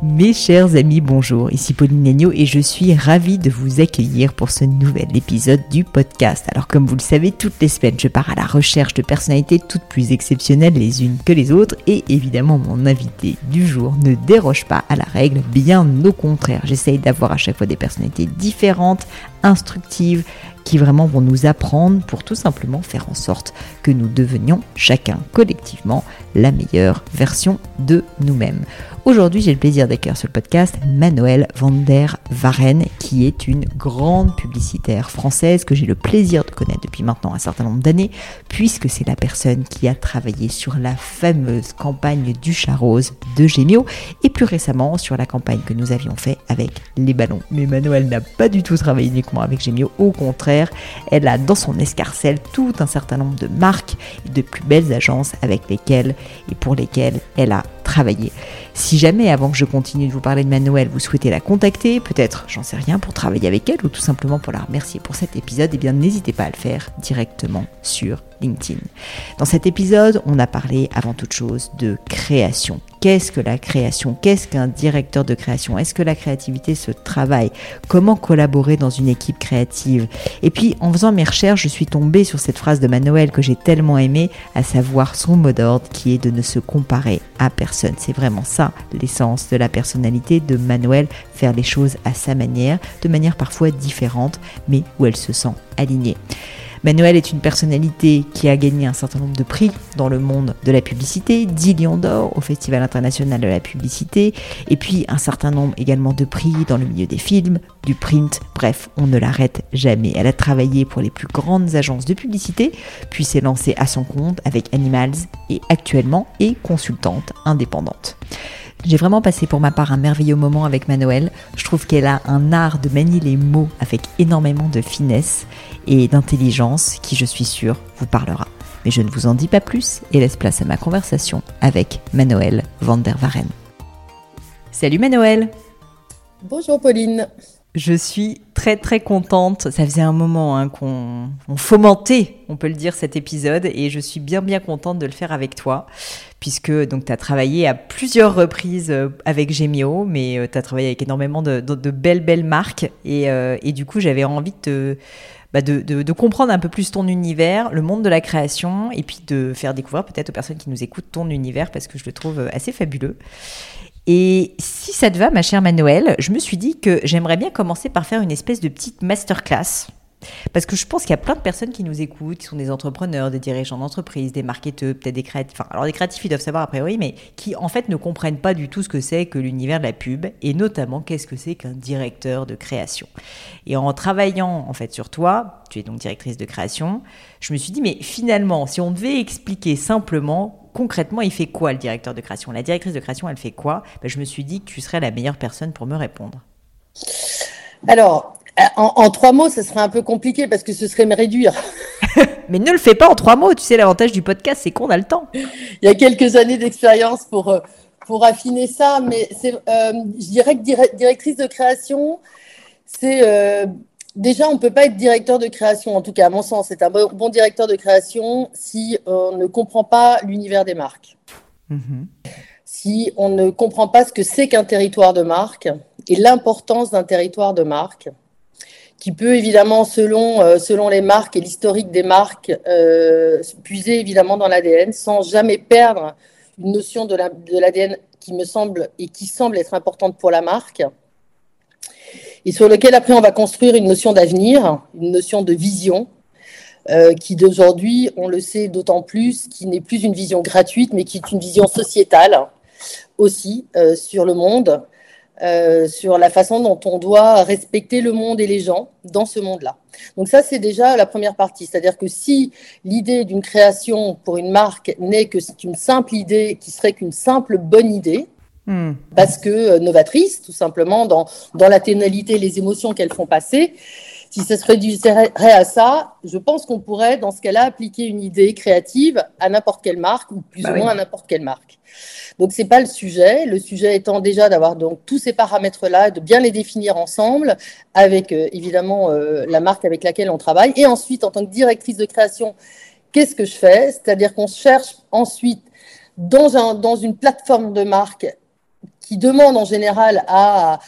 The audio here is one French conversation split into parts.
Mes chers amis, bonjour, ici Pauline Negno et je suis ravie de vous accueillir pour ce nouvel épisode du podcast. Alors comme vous le savez, toutes les semaines, je pars à la recherche de personnalités toutes plus exceptionnelles les unes que les autres et évidemment mon invité du jour ne déroge pas à la règle, bien au contraire. J'essaye d'avoir à chaque fois des personnalités différentes, instructives, qui vraiment vont nous apprendre pour tout simplement faire en sorte que nous devenions chacun collectivement la meilleure version de nous-mêmes. Aujourd'hui, j'ai le plaisir d'accueillir sur le podcast Manuel van der Varen, qui est une grande publicitaire française que j'ai le plaisir de connaître depuis maintenant un certain nombre d'années, puisque c'est la personne qui a travaillé sur la fameuse campagne du chat rose de Gémio et plus récemment sur la campagne que nous avions fait avec les ballons. Mais Manuel n'a pas du tout travaillé uniquement avec Gémio, au contraire, elle a dans son escarcelle tout un certain nombre de marques et de plus belles agences avec lesquelles et pour lesquelles elle a travaillé. Si jamais, avant que je continue de vous parler de Manuel, vous souhaitez la contacter, peut-être, j'en sais rien, pour travailler avec elle ou tout simplement pour la remercier pour cet épisode, eh bien n'hésitez pas à le faire directement sur LinkedIn. Dans cet épisode, on a parlé avant toute chose de création. Qu'est-ce que la création? Qu'est-ce qu'un directeur de création? Est-ce que la créativité se travaille? Comment collaborer dans une équipe créative? Et puis, en faisant mes recherches, je suis tombée sur cette phrase de Manuel que j'ai tellement aimée, à savoir son mot d'ordre qui est de ne se comparer à personne. C'est vraiment ça l'essence de la personnalité de Manuel, faire les choses à sa manière, de manière parfois différente, mais où elle se sent alignée. Manuel est une personnalité qui a gagné un certain nombre de prix dans le monde de la publicité, 10 lions d'or au Festival international de la publicité, et puis un certain nombre également de prix dans le milieu des films, du print, bref, on ne l'arrête jamais. Elle a travaillé pour les plus grandes agences de publicité, puis s'est lancée à son compte avec Animals et actuellement est consultante indépendante. J'ai vraiment passé pour ma part un merveilleux moment avec Manuel. Je trouve qu'elle a un art de manier les mots avec énormément de finesse et d'intelligence qui, je suis sûre, vous parlera. Mais je ne vous en dis pas plus et laisse place à ma conversation avec Manuel van der Varen. Salut Manuel Bonjour Pauline je suis très très contente. Ça faisait un moment hein, qu'on fomentait, on peut le dire, cet épisode et je suis bien bien contente de le faire avec toi puisque donc tu as travaillé à plusieurs reprises euh, avec Gemio, mais euh, tu as travaillé avec énormément de, belles belles marques euh, et, du coup j'avais envie bah, de, de, comprendre un peu plus ton univers, le monde de la création, et puis de faire découvrir peut-être aux personnes qui nous écoutent ton univers, parce que je le trouve assez fabuleux. Et si ça te va, ma chère Manuel, je me suis dit que j'aimerais bien commencer par faire une espèce de petite masterclass. Parce que je pense qu'il y a plein de personnes qui nous écoutent, qui sont des entrepreneurs, des dirigeants d'entreprise, des marketeurs, peut-être des créatifs. Enfin, alors des créatifs, ils doivent savoir a priori, mais qui en fait ne comprennent pas du tout ce que c'est que l'univers de la pub et notamment qu'est-ce que c'est qu'un directeur de création. Et en travaillant en fait sur toi, tu es donc directrice de création, je me suis dit mais finalement, si on devait expliquer simplement concrètement, il fait quoi le directeur de création? La directrice de création, elle fait quoi? Ben, Je me suis dit que tu serais la meilleure personne pour me répondre. Alors, euh, en, trois mots, ce serait un peu compliqué parce que ce serait me réduire. Mais ne le fais pas en trois mots. Tu sais, l'avantage du podcast, c'est qu'on a le temps. Il y a quelques années d'expérience pour, euh, pour affiner ça, mais c'est, euh, je dirais que directrice de création, c'est Déjà, on ne peut pas être directeur de création, en tout cas à mon sens, c'est un bon directeur de création si on ne comprend pas l'univers des marques. Mm-hmm. Si on ne comprend pas ce que c'est qu'un territoire de marque et l'importance d'un territoire de marque, qui peut évidemment, selon, euh, selon les marques et l'historique des marques, euh, puiser évidemment dans l'ADN sans jamais perdre une notion de l'ADN qui me semble et qui semble être importante pour la marque. Et sur lequel après on va construire une notion d'avenir, une notion de vision, euh, qui d'aujourd'hui, on le sait d'autant plus, qui n'est plus une vision gratuite, mais qui est une vision sociétale aussi sur le monde, euh, sur la façon dont on doit respecter le monde et les gens dans ce monde-là. Donc ça, c'est déjà la première partie. C'est-à-dire que si l'idée d'une création pour une marque n'est que c'est une simple idée qui serait qu'une simple bonne idée, hmm. parce que euh, novatrice, tout simplement, dans, dans la tonalité, les émotions qu'elles font passer, si ça se réduirait à ça, je pense qu'on pourrait, dans ce cas-là, appliquer une idée créative à n'importe quelle marque, ou plus bah ou moins à n'importe quelle marque. Donc c'est pas le sujet. Le sujet étant déjà d'avoir donc tous ces paramètres-là, de bien les définir ensemble avec euh, évidemment euh, la marque avec laquelle on travaille. Et ensuite, en tant que directrice de création, qu'est-ce que je fais? C'est-à-dire qu'on cherche ensuite dans, un, dans une plateforme de marque qui demande en général à,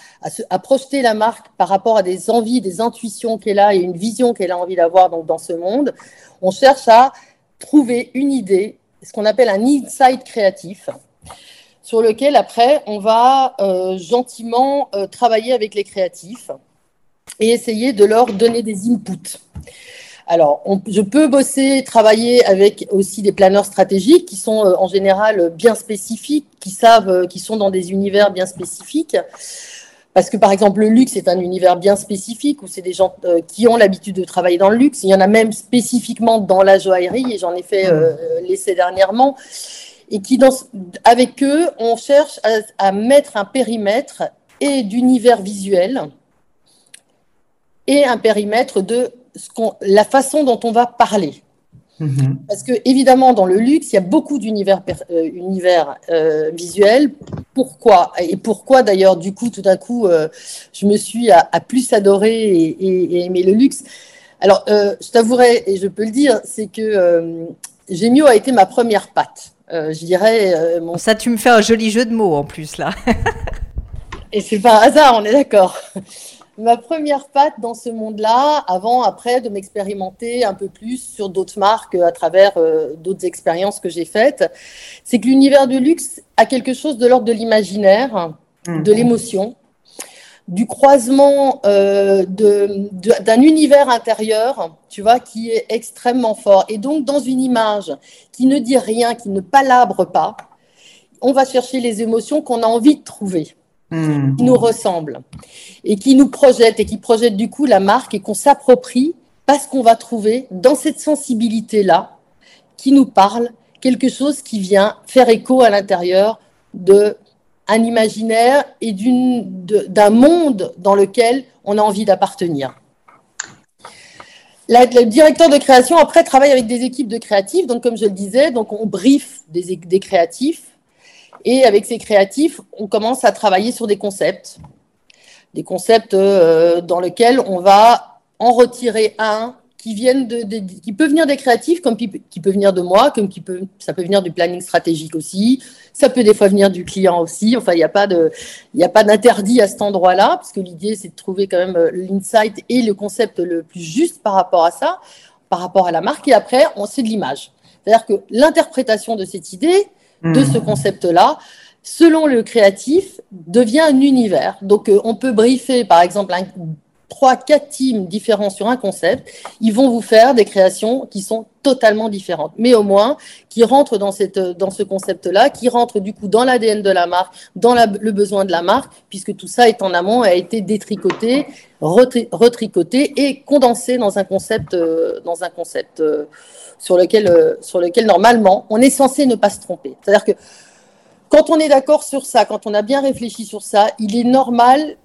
projeter la marque par rapport à des envies, des intuitions qu'elle a et une vision qu'elle a envie d'avoir dans ce monde, on cherche à trouver une idée, ce qu'on appelle un insight créatif, sur lequel après on va euh, gentiment euh, travailler avec les créatifs et essayer de leur donner des inputs. Alors, je peux bosser, travailler avec aussi des planeurs stratégiques qui sont euh, en général bien spécifiques, qui savent, qui sont dans des univers bien spécifiques. Parce que par exemple, le luxe est un univers bien spécifique où c'est des gens qui ont l'habitude de travailler dans le luxe. Il y en a même spécifiquement dans la joaillerie et j'en ai fait mmh. l'essai dernièrement et qui, dans, avec eux, on cherche à, mettre un périmètre et d'univers visuel et un périmètre de ce la façon dont on va parler. Mm-hmm. Parce que évidemment, dans le luxe, il y a beaucoup d'univers euh, univers, euh, visuels. Pourquoi? Et pourquoi d'ailleurs, du coup, tout d'un coup, euh, je me suis à, plus adoré et, et, aimer le luxe? Alors, je t'avouerai, et je peux le dire, c'est que Gémio a été ma première patte. Euh, je dirais. Euh, mon... Ça, tu me fais un joli jeu de mots en plus là. Et c'est pas un hasard, on est d'accord. Ma première patte dans ce monde-là, avant, après, de m'expérimenter un peu plus sur d'autres marques à travers euh, d'autres expériences que j'ai faites, c'est que l'univers du luxe a quelque chose de l'ordre de l'imaginaire, de mhm. l'émotion du croisement euh, d'un univers intérieur, tu vois, qui est extrêmement fort. Et donc, dans une image qui ne dit rien, qui ne palabre pas, on va chercher les émotions qu'on a envie de trouver, qui nous ressemblent, et qui nous projettent, et qui projettent du coup la marque, et qu'on s'approprie parce qu'on va trouver dans cette sensibilité-là, qui nous parle, quelque chose qui vient faire écho à l'intérieur de un imaginaire et d'un monde dans lequel on a envie d'appartenir. Le directeur de création, après, travaille avec des équipes de créatifs. Donc, comme je le disais, donc on brief des, des créatifs. Et avec ces créatifs, on commence à travailler sur des concepts. Des concepts euh, dans lesquels on va en retirer un qui viennent de, qui peut venir des créatifs, comme qui, peut venir de moi, comme qui peut, ça peut venir du planning stratégique aussi, ça peut des fois venir du client aussi. Enfin, il n'y a pas a pas d'interdit à cet endroit-là, parce que l'idée c'est de trouver quand même euh, l'insight et le concept le plus juste par rapport à ça, par rapport à la marque. Et après, on sait de l'image. C'est-à-dire que l'interprétation de cette idée, de ce mmh. concept-là, selon le créatif, devient un univers. Donc, euh, on peut briefer, par exemple, un trois, quatre teams différents sur un concept, ils vont vous faire des créations qui sont totalement différentes, mais au moins qui rentrent dans, cette, dans ce concept-là, qui rentrent du coup dans l'ADN de la marque, dans le besoin de la marque, puisque tout ça est en amont a été détricoté, retricoté et condensé dans un concept, euh, dans un concept euh, sur, lequel, euh, sur lequel normalement on est censé ne pas se tromper. C'est-à-dire que quand on est d'accord sur ça, quand on a bien réfléchi sur ça, il est normal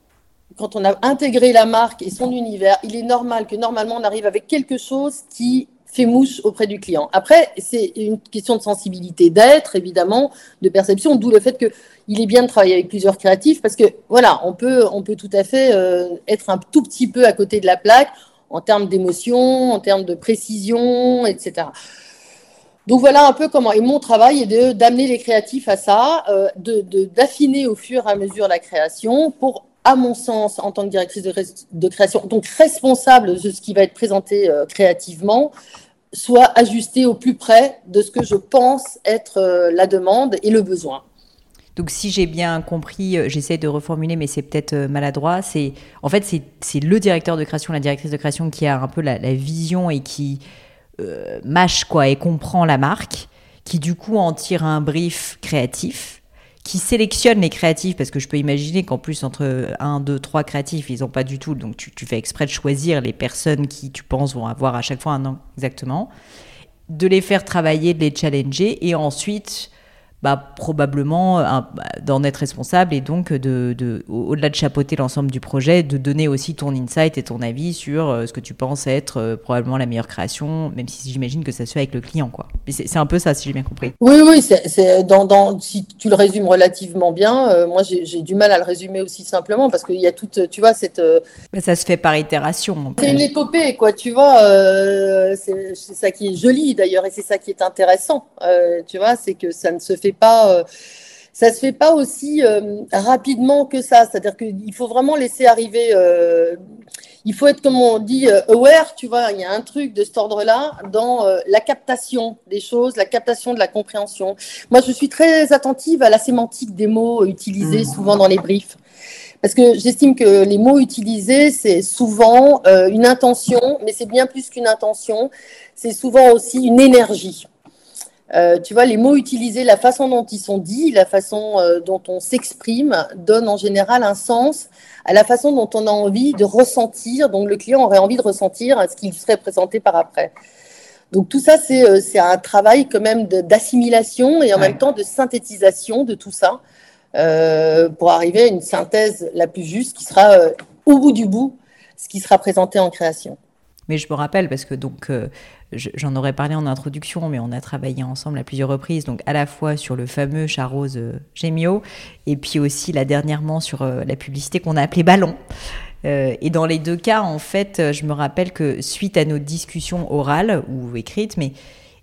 quand on a intégré la marque et son univers, il est normal que normalement on arrive avec quelque chose qui fait mouche auprès du client. Après, c'est une question de sensibilité d'être, évidemment, de perception, d'où le fait qu'il est bien de travailler avec plusieurs créatifs parce que voilà, on peut, on peut tout à fait euh, être un tout petit peu à côté de la plaque en termes d'émotion, en termes de précision, etc. Donc voilà un peu comment. Et mon travail est d'amener les créatifs à ça, euh, d'affiner au fur et à mesure la création pour à mon sens, en tant que directrice de, création, donc responsable de ce qui va être présenté euh, créativement, soit ajusté au plus près de ce que je pense être euh, la demande et le besoin. Donc, si j'ai bien compris, euh, j'essaie de reformuler, mais c'est peut-être maladroit. C'est en fait c'est le directeur de création, la directrice de création qui a un peu la, vision et qui mâche quoi et comprend la marque, qui du coup en tire un brief créatif qui sélectionne les créatifs, parce que je peux imaginer qu'en plus, entre un, deux, trois créatifs, ils n'ont pas du tout. Donc, tu, tu, fais exprès de choisir les personnes qui, tu penses, vont avoir à chaque fois un an exactement, de les faire travailler, de les challenger, et ensuite bah, probablement d'en être responsable et donc de, de au-delà de chapeauter l'ensemble du projet, de donner aussi ton insight et ton avis sur euh, ce que tu penses être euh, probablement la meilleure création, même si j'imagine que ça se fait avec le client. quoi. C'est un peu ça, si j'ai bien compris. Oui, oui, c'est dans, dans, si tu le résumes relativement bien, euh, moi j'ai du mal à le résumer aussi simplement parce qu'il y a toute, tu vois, cette... ça se fait par itération. C'est une épopée, quoi, tu vois, c'est ça qui est joli d'ailleurs et c'est ça qui est intéressant, tu vois, c'est que ça ne se fait pas, euh, ça se fait pas aussi euh, rapidement que ça. C'est-à-dire qu'il faut vraiment laisser arriver. Euh, il faut être, comme on dit, aware, tu vois, il y a un truc de cet ordre-là dans la captation des choses, la captation de la compréhension. Moi, je suis très attentive à la sémantique des mots utilisés mmh. souvent dans les briefs. Parce que j'estime que les mots utilisés, c'est souvent une intention, mais c'est bien plus qu'une intention, c'est souvent aussi une énergie. Euh, tu vois, les mots utilisés, la façon dont ils sont dits, la façon euh, dont on s'exprime, donne en général un sens à la façon dont on a envie de ressentir, donc le client aurait envie de ressentir ce qu'il serait présenté par après. Donc tout ça, c'est euh, un travail quand même d'assimilation et en même temps de synthétisation de tout ça pour arriver à une synthèse la plus juste qui sera au bout du bout ce qui sera présenté en création. Mais je me rappelle parce que donc j'en aurais parlé en introduction, mais on a travaillé ensemble à plusieurs reprises, donc à la fois sur le fameux Charose euh, Gemio, et puis aussi là dernièrement sur euh, la publicité qu'on a appelée Ballon. Euh, et dans les deux cas, en fait, je me rappelle que suite à nos discussions orales ou écrites, mais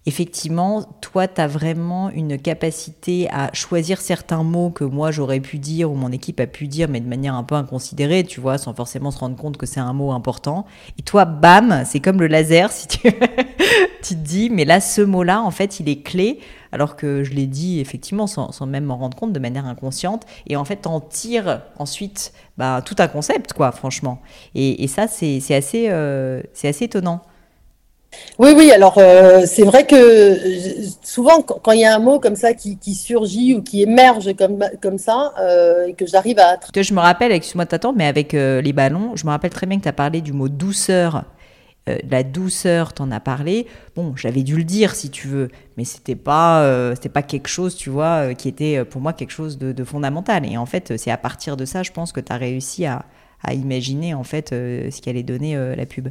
effectivement, toi, tu as vraiment une capacité à choisir certains mots que moi j'aurais pu dire ou mon équipe a pu dire, mais de manière un peu inconsidérée, tu vois, sans forcément se rendre compte que c'est un mot important. Et toi, bam, c'est comme le laser, si tu, te dis, mais là, ce mot-là, en fait, il est clé, alors que je l'ai dit effectivement sans, même m'en rendre compte de manière inconsciente. Et en fait, en tire ensuite bah, tout un concept, quoi, franchement. Et, ça, c'est assez, euh, c'est assez étonnant. Oui, oui, alors euh, c'est vrai que euh, souvent quand il y a un mot comme ça qui, surgit ou qui émerge comme, comme ça, euh, et que j'arrive à... Je me rappelle, excuse-moi de t'attendre, mais avec les ballons, je me rappelle très bien que tu as parlé du mot douceur. la douceur, tu en as parlé. Bon, j'avais dû le dire si tu veux, mais c'était pas, c'était pas quelque chose, tu vois, qui était pour moi quelque chose de, fondamental. Et en fait, c'est à partir de ça, je pense que tu as réussi à, à, imaginer en fait ce qu'allait donner la pub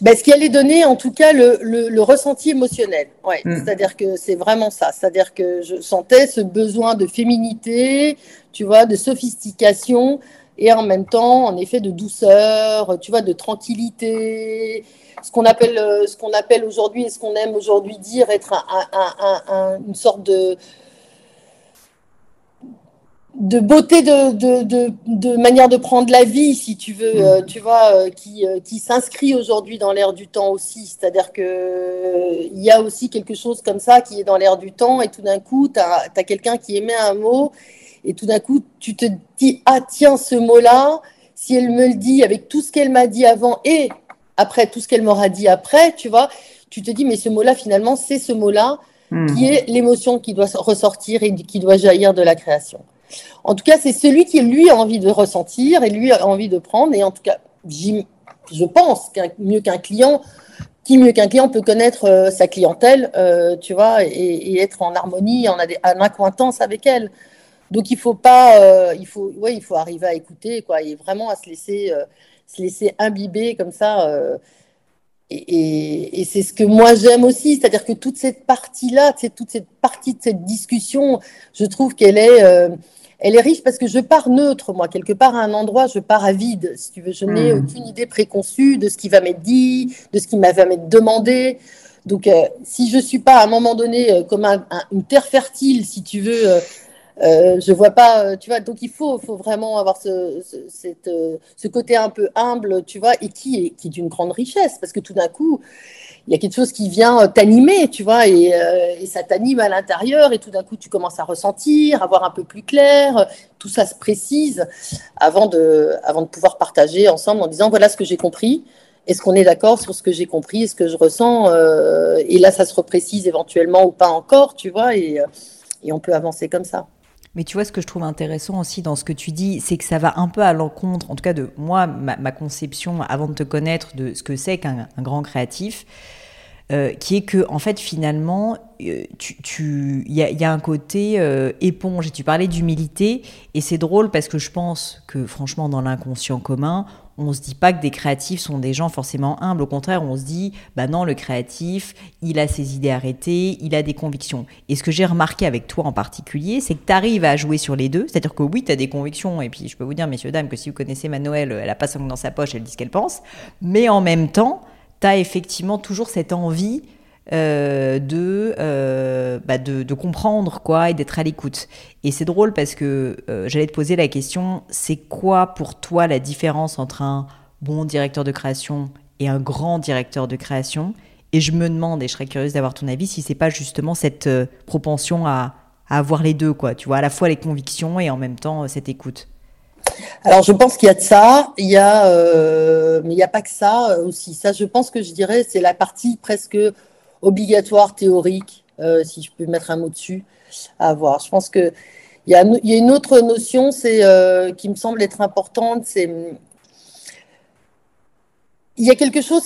ben, ce qui allait donner en tout cas le, le, ressenti émotionnel. Ouais, mm. C'est-à-dire que c'est vraiment ça. C'est-à-dire que je sentais ce besoin de féminité, tu vois, de sophistication et en même temps, en effet, de douceur, tu vois, de tranquillité. Ce qu'on appelle, euh, ce qu'on appelle aujourd'hui et ce qu'on aime aujourd'hui dire être un, un, une sorte de, de beauté de, de, de, manière de prendre la vie, si tu veux, euh, mm. tu vois, euh, qui, euh, qui s'inscrit aujourd'hui dans l'air du temps aussi. C'est-à-dire qu'il il y a aussi quelque chose comme ça qui est dans l'air du temps et tout d'un coup, tu as, quelqu'un qui émet un mot et tout d'un coup, tu te dis, ah tiens, ce mot-là, si elle me le dit avec tout ce qu'elle m'a dit avant et après tout ce qu'elle m'aura dit après, tu vois, tu te dis, mais ce mot-là, finalement, c'est ce mot-là mm. qui est l'émotion qui doit ressortir et qui doit jaillir de la création. En tout cas, c'est celui qui, lui, a envie de ressentir et lui a envie de prendre. Et en tout cas, je pense qu'un mieux qu'un client, qui mieux qu'un client peut connaître euh, sa clientèle, euh, tu vois, et, être en harmonie, en, en, avec elle. Donc il faut pas, euh, il faut, ouais, il faut arriver à écouter, quoi, et vraiment à se laisser, se laisser imbiber comme ça. et, et c'est ce que moi j'aime aussi, c'est-à-dire que toute cette partie-là, toute cette partie de cette discussion, je trouve qu'elle est elle est riche parce que je pars neutre, moi. Quelque part, à un endroit, je pars à vide, si tu veux. Je n'ai hmm. aucune idée préconçue de ce qui va m'être dit, de ce qui va m'être demandé. Donc, euh, si je ne suis pas à un moment donné euh, comme une terre fertile, si tu veux, Euh, je vois pas, tu vois, donc il faut, faut vraiment avoir ce, cette, ce côté un peu humble, tu vois, et qui est, qui est d'une grande richesse, parce que tout d'un coup, il y a quelque chose qui vient t'animer, tu vois, et, et ça t'anime à l'intérieur, et tout d'un coup, tu commences à ressentir, à voir un peu plus clair, tout ça se précise avant de, pouvoir partager ensemble en disant voilà ce que j'ai compris. Est-ce qu'on est, d'accord sur ce que j'ai compris, est ce que je ressens euh, Et là, ça se reprécise éventuellement ou pas encore, tu vois, euh, et on peut avancer comme ça. Mais tu vois, ce que je trouve intéressant aussi dans ce que tu dis, c'est que ça va un peu à l'encontre, en tout cas de moi, ma, conception avant de te connaître de ce que c'est qu'un grand créatif. Euh, qui est que en fait finalement il tu, y, a, y, a, un côté éponge et tu parlais d'humilité et c'est drôle parce que je pense que franchement dans l'inconscient commun on se dit pas que des créatifs sont des gens forcément humbles. Au contraire, on se dit, bah non, le créatif, il a ses idées arrêtées, il a des convictions. Et ce que j'ai remarqué avec toi en particulier, c'est que tu arrives à jouer sur les deux. C'est-à-dire que oui, tu as des convictions. Et puis, je peux vous dire, messieurs, dames, que si vous connaissez Manuel, elle a pas son dans sa poche, elle dit ce qu'elle pense. Mais en même temps, tu as effectivement toujours cette envie euh, euh, bah, de, de, comprendre quoi et d'être à l'écoute. Et c'est drôle parce que euh, j'allais te poser la question, c'est quoi pour toi la différence entre un bon directeur de création et un grand directeur de création? Et je me demande, et je serais curieuse d'avoir ton avis, si c'est pas justement cette propension à, à, avoir les deux, quoi. Tu vois, à la fois les convictions et en même temps cette écoute. Alors, je pense qu'il y a de ça, il y a, mais il n'y a pas que ça aussi. Ça, je pense que je dirais, c'est la partie presque obligatoire théorique, euh, si je peux mettre un mot dessus, à avoir. Je pense qu'il y, a, y a une autre notion euh, qui me semble être importante, c'est il y a quelque chose.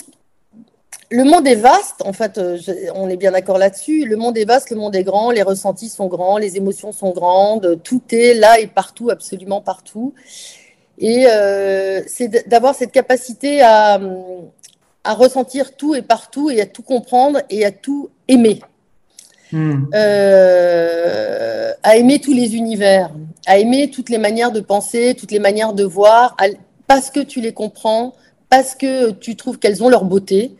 Le monde est vaste, en fait, euh, on est bien d'accord là-dessus. Le monde est vaste, le monde est grand, les ressentis sont grands, les émotions sont grandes, tout est là et partout, absolument partout. Et c'est d'avoir cette capacité à, à ressentir tout et partout et à tout comprendre et à tout aimer. Hmm. Euh, à aimer tous les univers, à aimer toutes les manières de penser, toutes les manières de voir, parce que tu les comprends, parce que tu trouves qu'elles ont leur beauté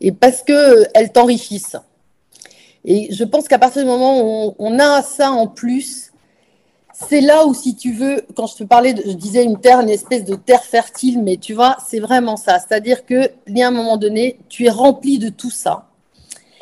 et parce qu'elles t'enrichissent. Et je pense qu'à partir du moment où on, a ça en plus, c'est là où, si tu veux, quand je te parlais, je disais une terre, une espèce de terre fertile, mais tu vois, c'est vraiment ça. C'est-à-dire que, à un moment donné, tu es rempli de tout ça.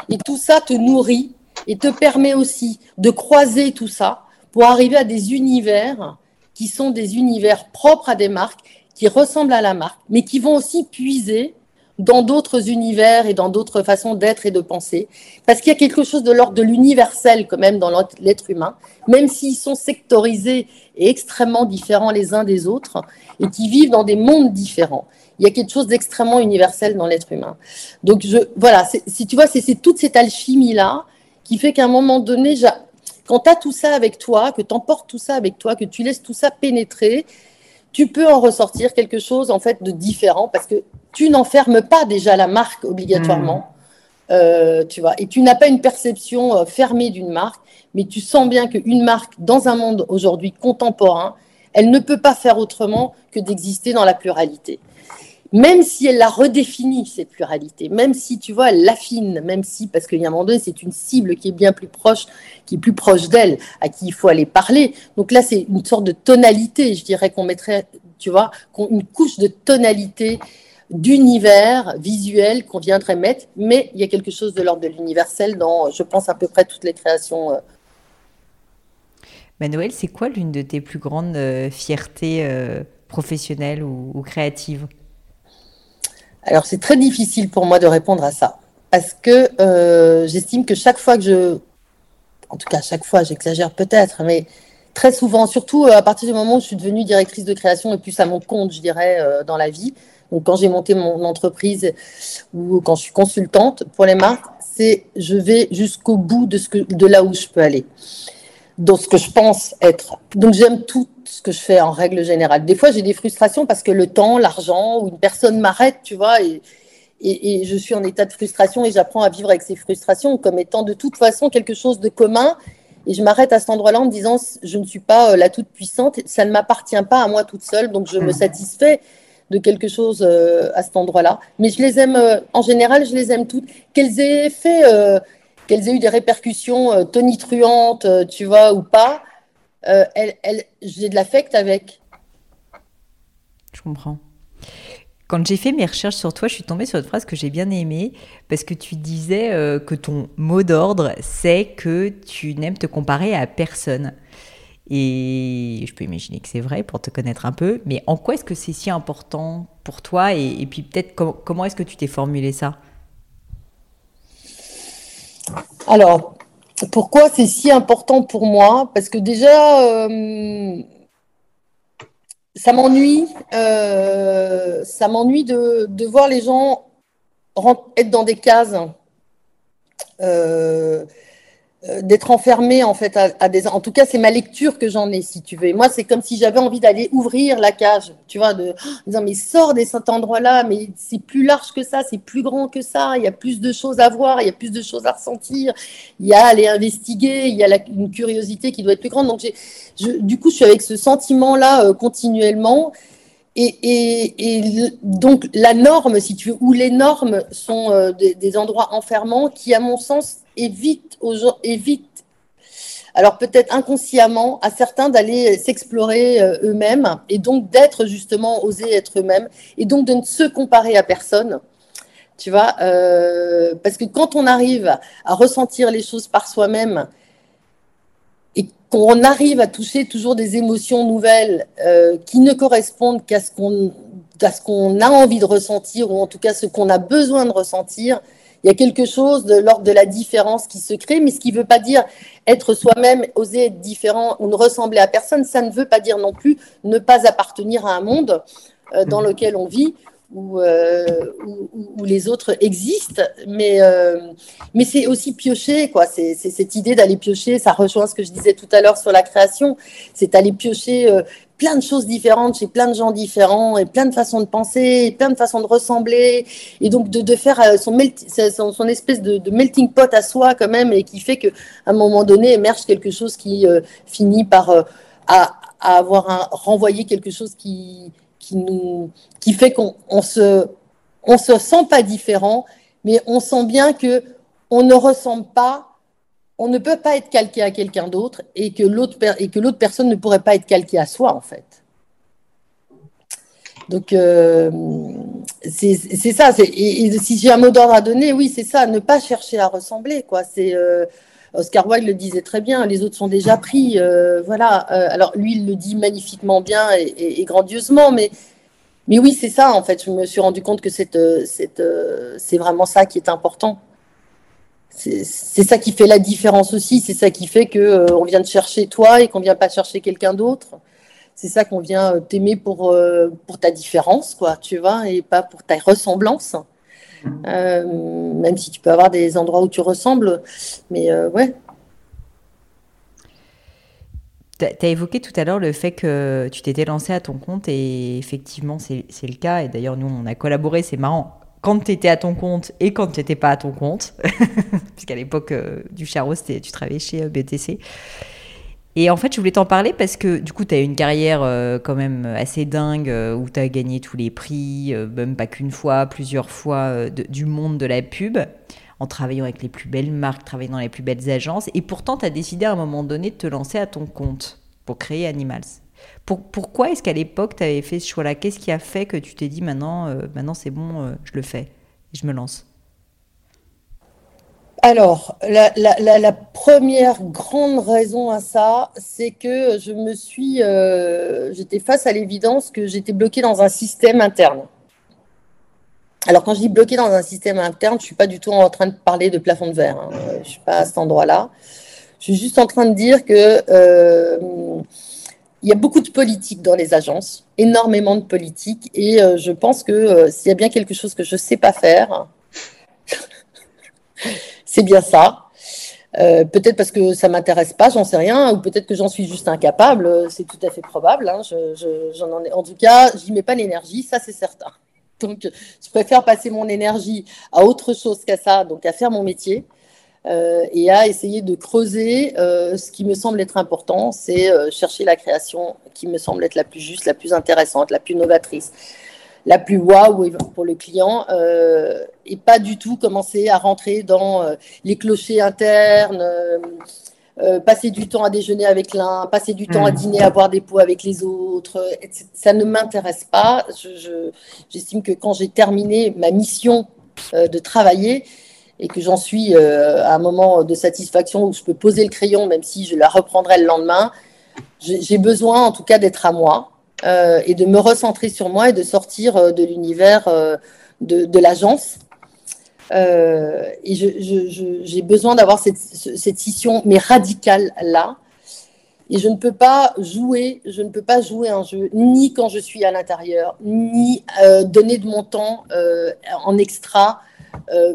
Et tout ça te nourrit et te permet aussi de croiser tout ça pour arriver à des univers qui sont des univers propres à des marques, qui ressemblent à la marque, mais qui vont aussi puiser dans d'autres univers et dans d'autres façons d'être et de penser. Parce qu'il y a quelque chose de l'ordre de l'universel quand même dans l'être humain, même s'ils sont sectorisés et extrêmement différents les uns des autres et qui vivent dans des mondes différents. Il y a quelque chose d'extrêmement universel dans l'être humain. Donc je, voilà, si tu vois, c'est toute cette alchimie-là qui fait qu'à un moment donné, quand tu as tout ça avec toi, que tu emportes tout ça avec toi, que tu laisses tout ça pénétrer, tu peux en ressortir quelque chose en fait de différent parce que tu n'enfermes pas déjà la marque obligatoirement. Hmm. Euh, tu vois, et tu n'as pas une perception euh, fermée d'une marque, mais tu sens bien qu'une marque, dans un monde aujourd'hui contemporain, elle ne peut pas faire autrement que d'exister dans la pluralité. Même si elle la redéfinit, cette pluralité, même si, tu vois, elle l'affine, même si, parce qu'il y a un moment donné, c'est une cible qui est bien plus proche, qui est plus proche d'elle, à qui il faut aller parler. Donc là, c'est une sorte de tonalité, je dirais qu'on mettrait, tu vois, une couche de tonalité d'univers visuel qu'on viendrait mettre, mais il y a quelque chose de l'ordre de l'universel dans, je pense, à peu près toutes les créations. Euh. Manuel, c'est quoi l'une de tes plus grandes euh, fiertés euh, professionnelles ou, créatives? Alors, c'est très difficile pour moi de répondre à ça, parce que j'estime que chaque fois que je, en tout cas, chaque fois, j'exagère peut-être, mais très souvent, surtout à partir du moment où je suis devenue directrice de création et plus à mon compte, je dirais, dans la vie, donc, quand j'ai monté mon entreprise ou quand je suis consultante pour les marques, c'est je vais jusqu'au bout de, ce de là où je peux aller, dans ce que je pense être. Donc, j'aime tout ce que je fais en règle générale. Des fois, j'ai des frustrations parce que le temps, l'argent ou une personne m'arrête, tu vois, et, et, et, je suis en état de frustration et j'apprends à vivre avec ces frustrations comme étant de toute façon quelque chose de commun. Et je m'arrête à cet endroit-là en me disant, je ne suis pas euh, la toute puissante, ça ne m'appartient pas à moi toute seule, donc je me mmh. satisfais de quelque chose euh, à cet endroit-là. Mais je les aime, euh, en général, je les aime toutes. Qu'elles aient fait, qu'elles aient eu des répercussions tonitruantes, tu vois, ou pas, elle, elle, j'ai de l'affect avec. Je comprends. Quand j'ai fait mes recherches sur toi, je suis tombée sur une phrase que j'ai bien aimée parce que tu disais que ton mot d'ordre, c'est que tu n'aimes te comparer à personne. Et je peux imaginer que c'est vrai pour te connaître un peu, mais en quoi est-ce que c'est si important pour toi? Et, puis peut-être comment est-ce que tu t'es formulé ça? Alors, pourquoi c'est si important pour moi? Parce que déjà, euh, ça m'ennuie, euh, ça m'ennuie de, de, voir les gens être dans des cases. Euh, d'être enfermé en fait à, des en tout cas c'est ma lecture que j'en ai si tu veux. Moi c'est comme si j'avais envie d'aller ouvrir la cage tu vois de disant mais sors de cet endroit là mais c'est plus large que ça c'est plus grand que ça il y a plus de choses à voir il y a plus de choses à ressentir il y a à aller investiguer il y a une curiosité qui doit être plus grande. Donc j'ai du coup je suis avec ce sentiment là euh, continuellement. Et, et, et, donc la norme, si tu veux, ou les normes sont euh, des, des, endroits enfermants qui, à mon sens, évitent, aux gens, évitent alors peut-être inconsciemment à certains d'aller s'explorer euh, eux-mêmes et donc d'être justement, oser être eux-mêmes et donc de ne se comparer à personne. Tu vois, euh, parce que quand on arrive à ressentir les choses par soi-même qu'on arrive à toucher toujours des émotions nouvelles euh, qui ne correspondent qu'à ce qu'on qu'on a envie de ressentir ou en tout cas ce qu'on a besoin de ressentir, il y a quelque chose de l'ordre de la différence qui se crée, mais ce qui ne veut pas dire être soi-même, oser être différent ou ne ressembler à personne, ça ne veut pas dire non plus ne pas appartenir à un monde euh, dans mmh. lequel on vit euh, où, où, les autres existent, mais, euh, mais c'est aussi piocher, quoi. C'est cette idée d'aller piocher, ça rejoint ce que je disais tout à l'heure sur la création, c'est aller piocher euh, plein de choses différentes chez plein de gens différents et plein de façons de penser, et plein de façons de ressembler, et donc de, de faire son, son, son, espèce de, de, melting pot à soi quand même, et qui fait qu'à un moment donné émerge quelque chose qui finit par à, à avoir un, renvoyer quelque chose qui qui nous, qui fait qu'on on se, on se sent pas différent, mais on sent bien que on ne ressemble pas, on ne peut pas être calqué à quelqu'un d'autre et que l'autre et que l'autre personne ne pourrait pas être calqué à soi en fait. Donc euh, c'est ça. Et, si j'ai un mot d'ordre à donner, oui, c'est ça. Ne pas chercher à ressembler, quoi. C'est euh, Oscar Wilde le disait très bien, les autres sont déjà pris. Euh, voilà. Euh, alors lui, il le dit magnifiquement bien et, grandiosement, mais, mais oui, c'est ça en fait. Je me suis rendu compte que euh, c'est vraiment ça qui est important. C'est ça qui fait la différence aussi. C'est ça qui fait que on vient te chercher toi et qu'on vient pas chercher quelqu'un d'autre. C'est ça qu'on vient t'aimer pour, pour ta différence, quoi, tu vois, et pas pour ta ressemblance. Euh, même si tu peux avoir des endroits où tu ressembles. Mais euh, ouais. Tu as évoqué tout à l'heure le fait que tu t'étais lancé à ton compte et effectivement c'est le cas. Et d'ailleurs nous on a collaboré, c'est marrant. Quand tu étais à ton compte et quand tu n'étais pas à ton compte, puisqu'à l'époque euh, du Charo, tu travaillais chez BTC. Et en fait, je voulais t'en parler parce que du coup, tu as une carrière euh, quand même assez dingue euh, où tu as gagné tous les prix, euh, même pas qu'une fois, plusieurs fois du monde de la pub, en travaillant avec les plus belles marques, travaillant dans les plus belles agences. Et pourtant, tu as décidé à un moment donné de te lancer à ton compte pour créer Animals. pourquoi est-ce qu'à l'époque, tu avais fait ce choix-là? Qu'est-ce qui a fait que tu t'es dit maintenant, maintenant c'est bon, je le fais, je me lance? Alors, la, première grande raison à ça, c'est que je me suis, euh, j'étais face à l'évidence que j'étais bloquée dans un système interne. Alors, quand je dis bloquée dans un système interne, je ne suis pas du tout en train de parler de plafond de verre. Hein. Je ne suis pas à cet endroit-là. Je suis juste en train de dire que euh, y a beaucoup de politique dans les agences, énormément de politique, et euh, je pense que s'il y a bien quelque chose que je ne sais pas faire, c'est bien ça. Euh, peut-être parce que ça m'intéresse pas, j'en sais rien, ou peut-être que j'en suis juste incapable, c'est tout à fait probable. Hein. en, ai, en tout cas, j'y mets pas l'énergie, ça c'est certain. Donc, je préfère passer mon énergie à autre chose qu'à ça, donc à faire mon métier euh, et à essayer de creuser euh, ce qui me semble être important, c'est chercher la création qui me semble être la plus juste, la plus intéressante, la plus novatrice la plus waouh pour le client euh, et pas du tout commencer à rentrer dans euh, les clochers internes, euh, passer du temps à déjeuner avec l'un, passer du temps à hmm. dîner, à boire des pots avec les autres. Ça ne m'intéresse pas. J'estime que quand j'ai terminé ma mission de travailler et que j'en suis à un moment de satisfaction où je peux poser le crayon, même si je la reprendrai le lendemain, j'ai besoin en tout cas d'être à moi et de me recentrer sur moi et de sortir de l'univers de, de l'agence euh, et j'ai besoin d'avoir cette, cette, scission, mais radicale là. Et je ne peux pas jouer, je ne peux pas jouer un jeu ni quand je suis à l'intérieur, ni euh, donner de mon temps euh, en extra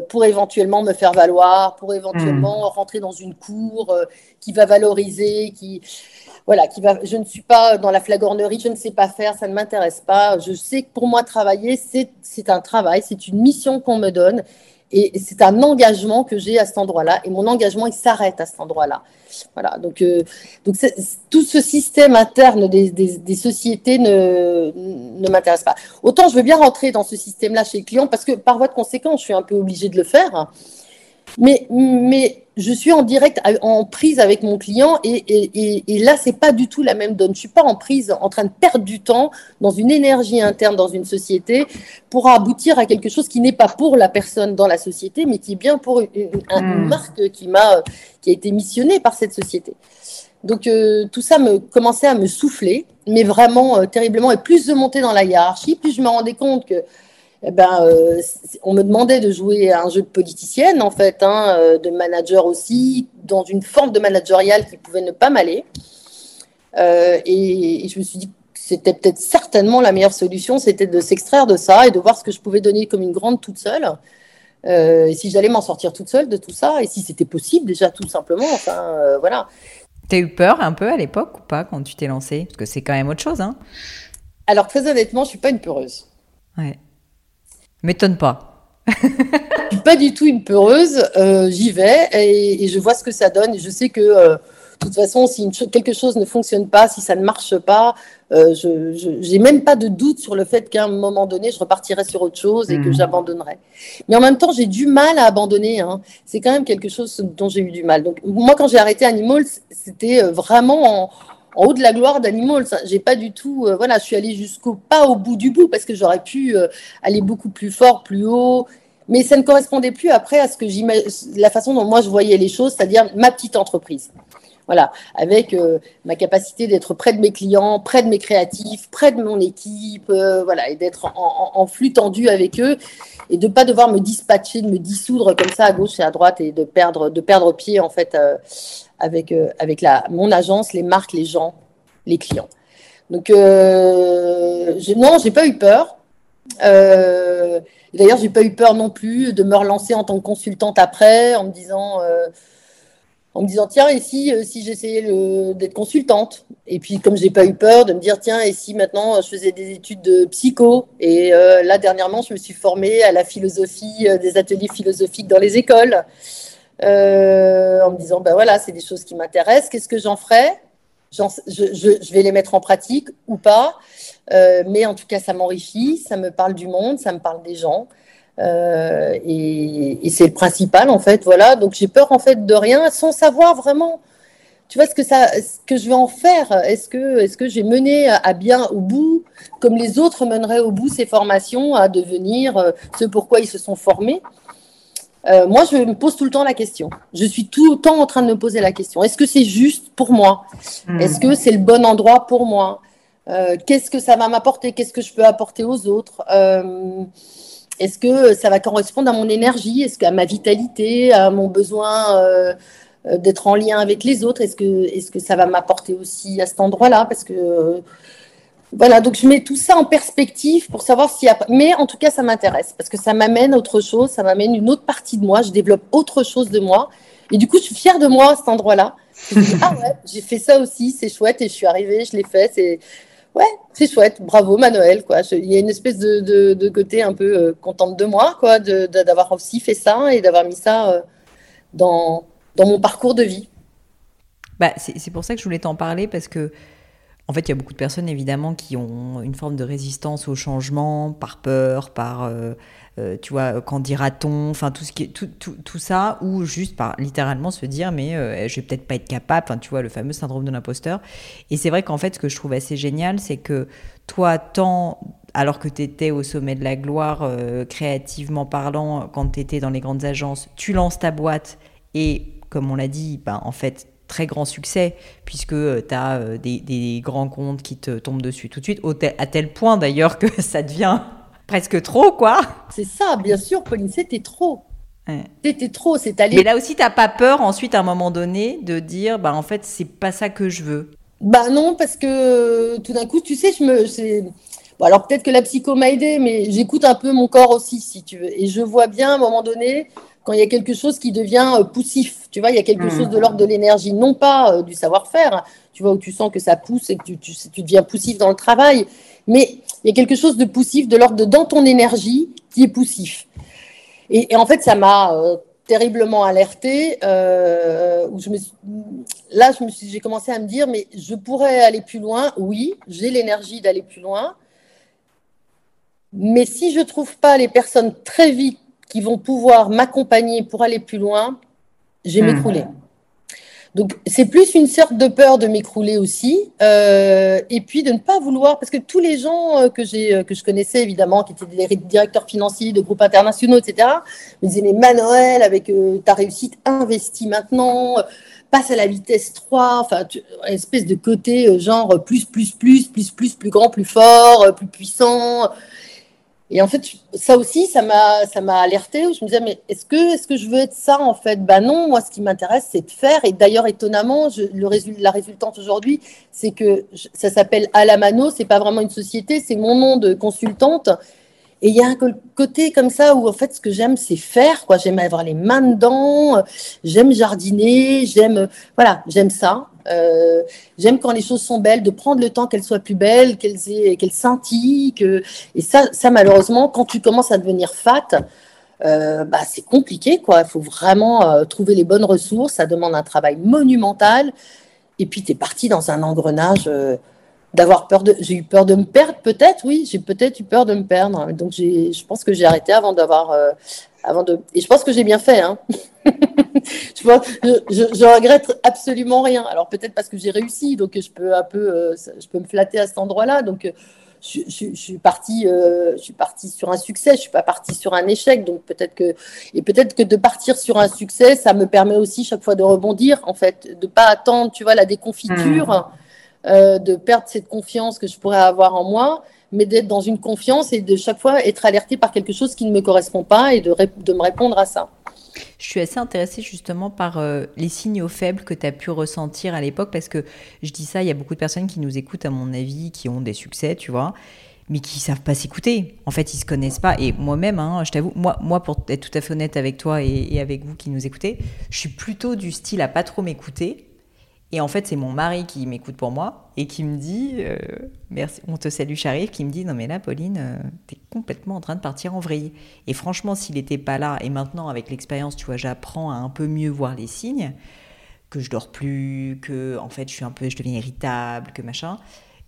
pour éventuellement me faire valoir, pour éventuellement hmm. rentrer dans une cour qui va valoriser, qui voilà, qui va. Je ne suis pas dans la flagornerie, je ne sais pas faire, ça ne m'intéresse pas. Je sais que pour moi travailler, c'est un travail, c'est une mission qu'on me donne et c'est un engagement que j'ai à cet endroit-là. Et mon engagement, il s'arrête à cet endroit-là. Voilà. Donc, euh, donc tout ce système interne des, des, sociétés ne, ne m'intéresse pas. Autant je veux bien rentrer dans ce système-là chez les clients parce que par voie de conséquence, je suis un peu obligée de le faire. Mais, mais je suis en direct, en prise avec mon client et, et, et, là, c'est pas du tout la même donne. Je suis pas en prise, en train de perdre du temps dans une énergie interne dans une société pour aboutir à quelque chose qui n'est pas pour la personne dans la société, mais qui est bien pour une, hmm. marque qui m'a, qui a été missionnée par cette société. Donc euh, tout ça me commençait à me souffler, mais vraiment euh, terriblement. Et plus je montais dans la hiérarchie, plus je me rendais compte que eh ben, euh, on me demandait de jouer à un jeu de politicienne, en fait, hein, euh, de manager aussi, dans une forme de managériale qui pouvait ne pas m'aller. Euh, et, je me suis dit que c'était peut-être certainement la meilleure solution, c'était de s'extraire de ça et de voir ce que je pouvais donner comme une grande toute seule. et si j'allais m'en sortir toute seule de tout ça, et si c'était possible déjà tout simplement, enfin voilà. T'as eu peur un peu à l'époque ou pas quand tu t'es lancée? Parce que c'est quand même autre chose, hein Alors très honnêtement, je suis pas une peureuse. Ouais. M'étonne pas. je suis pas du tout une peureuse. Euh, j'y vais et, je vois ce que ça donne. Et je sais que euh, de toute façon, si quelque chose ne fonctionne pas, si ça ne marche pas, euh, je n'ai même pas de doute sur le fait qu'à un moment donné, je repartirai sur autre chose et que hmm. j'abandonnerai. Mais en même temps, j'ai du mal à abandonner. Hein. C'est quand même quelque chose dont j'ai eu du mal. Donc moi, quand j'ai arrêté Animals, c'était vraiment en, en haut de la gloire d'Animals. J'ai pas du tout, euh, voilà, je suis allée jusqu'au pas au bout du bout parce que j'aurais pu euh, aller beaucoup plus fort, plus haut, mais ça ne correspondait plus après à ce que la façon dont moi je voyais les choses, c'est-à-dire ma petite entreprise. Voilà, avec euh, ma capacité d'être près de mes clients, près de mes créatifs, près de mon équipe, voilà, et d'être en, flux tendu avec eux et de pas devoir me dispatcher, de me dissoudre comme ça à gauche et à droite et de perdre, de perdre pied en fait avec, euh, avec la, mon agence, les marques, les gens, les clients. Donc, euh, je, non, j'ai pas eu peur. Euh, D'ailleurs, j'ai pas eu peur non plus de me relancer en tant que consultante après, en me disant, euh, en me disant tiens, et si, si j'essayais d'être consultante? Et puis, comme j'ai pas eu peur de me dire tiens, et si maintenant je faisais des études de psycho? Et là, dernièrement, je me suis formée à la philosophie, des ateliers philosophiques dans les écoles. Euh, en me disant, ben voilà, c'est des choses qui m'intéressent, qu'est-ce que j'en ferai je, vais les mettre en pratique ou pas, euh, mais en tout cas, ça m'enrichit, ça me parle du monde, ça me parle des gens. Euh, et, c'est le principal en fait voilà. Donc j'ai peur en fait de rien sans savoir vraiment tu vois ce que ça ce que je vais en faire. Est-ce que est-ce que j'ai mené à bien au bout comme les autres meneraient au bout ces formations à devenir ce pourquoi ils se sont formés? Euh, moi, je me pose tout le temps la question. Je suis tout le temps en train de me poser la question. Est-ce que c'est juste pour moi? Hmm. Est-ce que c'est le bon endroit pour moi? Euh, Qu'est-ce que ça va m'apporter Qu'est-ce que je peux apporter aux autres? Euh, Est-ce que ça va correspondre à mon énergie? Est-ce qu'à ma vitalité, à mon besoin d'être en lien avec les autres? Est-ce que, ça va m'apporter aussi à cet endroit-là? Parce que voilà, donc je mets tout ça en perspective pour savoir s'il y a. Mais en tout cas, ça m'intéresse parce que ça m'amène autre chose, ça m'amène une autre partie de moi, je développe autre chose de moi. Et du coup, je suis fière de moi à cet endroit-là. ah ouais, j'ai fait ça aussi, c'est chouette et je suis arrivée, je l'ai fait. Ouais, c'est chouette, bravo Manuel quoi. Il y a une espèce de, de, côté un peu euh, contente de moi quoi, d'avoir aussi fait ça et d'avoir mis ça euh, dans dans mon parcours de vie. Bah, c'est pour ça que je voulais t'en parler parce que en fait, il y a beaucoup de personnes évidemment qui ont une forme de résistance au changement par peur, par euh, euh, tu vois, quand dira-t-on, enfin tout ce qui tout, tout, tout, ça, ou juste par littéralement se dire mais euh, je vais peut-être pas être capable, enfin tu vois le fameux syndrome de l'imposteur. Et c'est vrai qu'en fait ce que je trouve assez génial, c'est que toi tant alors que tu étais au sommet de la gloire euh, créativement parlant quand tu étais dans les grandes agences, tu lances ta boîte et comme on l'a dit, ben, en fait très grand succès puisque tu as des, des, grands comptes qui te tombent dessus tout de suite, à tel point d'ailleurs que ça devient presque trop, quoi. C'est ça, bien sûr, Pauline, c'était trop. C'était trop, c'est allé. Mais là aussi, t'as pas peur ensuite à un moment donné de dire, bah en fait, c'est pas ça que je veux. Bah non, parce que tout d'un coup, tu sais, je me, bon, alors peut-être que la psycho m'a aidé, mais j'écoute un peu mon corps aussi, si tu veux, et je vois bien à un moment donné quand il y a quelque chose qui devient euh, poussif. Tu vois, il y a quelque hmm. chose de l'ordre de l'énergie, non pas euh, du savoir-faire. Tu vois où tu sens que ça pousse et que tu, tu, tu deviens poussif dans le travail, mais il y a quelque chose de poussif, de l'ordre de dans ton énergie, qui est poussif. Et, en fait, ça m'a euh, terriblement alertée. Euh, où je me là, suis, j'ai commencé à me dire, mais je pourrais aller plus loin. Oui, j'ai l'énergie d'aller plus loin. Mais si je ne trouve pas les personnes très vite qui vont pouvoir m'accompagner pour aller plus loin, je vais hmm. Donc, c'est plus une sorte de peur de m'écrouler aussi, euh, et puis de ne pas vouloir, parce que tous les gens euh, que j'ai, euh, que je connaissais évidemment, qui étaient des directeurs financiers de groupes internationaux, etc., me disaient mais Manuel, avec ta réussite, investis maintenant, passe à la vitesse 3, enfin, espèce de côté genre plus, plus, plus, plus, plus, plus grand, plus fort, plus puissant. Et en fait, ça aussi, ça m'a, ça m'a alerté. Je me disais, mais est-ce que, est-ce que je veux être ça en fait? Ben non, moi, ce qui m'intéresse, c'est de faire. Et d'ailleurs, étonnamment, la résultante aujourd'hui, c'est que ça s'appelle Alamano. C'est pas vraiment une société, c'est mon nom de consultante. Et il y a un côté comme ça où en fait, ce que j'aime, c'est faire. Quoi, j'aime avoir les mains dedans. J'aime jardiner. J'aime, voilà, j'aime ça. Euh, j'aime quand les choses sont belles, de prendre le temps qu'elles soient plus belles, qu'elles qu'elles scintillent. Et ça, ça, malheureusement, quand tu commences à devenir fat, euh, bah, c'est compliqué. Quoi. Il faut vraiment euh, trouver les bonnes ressources. Ça demande un travail monumental. Et puis, tu es parti dans un engrenage d'avoir peur de. J'ai eu peur de me perdre, peut-être, oui. J'ai peut-être eu peur de me perdre. Donc, je pense que j'ai arrêté avant d'avoir. avant de... Et je pense que j'ai bien fait. Hein. je, je, regrette absolument rien. Alors peut-être parce que j'ai réussi, donc je peux un peu, euh, je peux me flatter à cet endroit-là. Donc je, suis partie, euh, je suis partie sur un succès. Je suis pas partie sur un échec. Donc peut-être que et peut-être que de partir sur un succès, ça me permet aussi chaque fois de rebondir. En fait, de pas attendre, tu vois, la déconfiture, mmh. Euh, de perdre cette confiance que je pourrais avoir en moi mais d'être dans une confiance et de chaque fois être alerté par quelque chose qui ne me correspond pas et de, de me répondre à ça. Je suis assez intéressée justement par euh, les signaux faibles que tu as pu ressentir à l'époque, parce que je dis ça, il y a beaucoup de personnes qui nous écoutent, à mon avis, qui ont des succès, tu vois, mais qui savent pas s'écouter. En fait, ils se connaissent pas. Et moi-même, hein, je t'avoue, moi, moi, pour être tout à fait honnête avec toi et, et avec vous qui nous écoutez, je suis plutôt du style à pas trop m'écouter et en fait, c'est mon mari qui m'écoute pour moi et qui me dit, euh, merci, on te salue Charif, qui me dit, non mais là, Pauline, euh, tu es complètement en train de partir en vrille. Et franchement, s'il n'était pas là, et maintenant avec l'expérience, tu vois, j'apprends à un peu mieux voir les signes, que je dors plus, que en fait, je suis un peu, je deviens irritable, que machin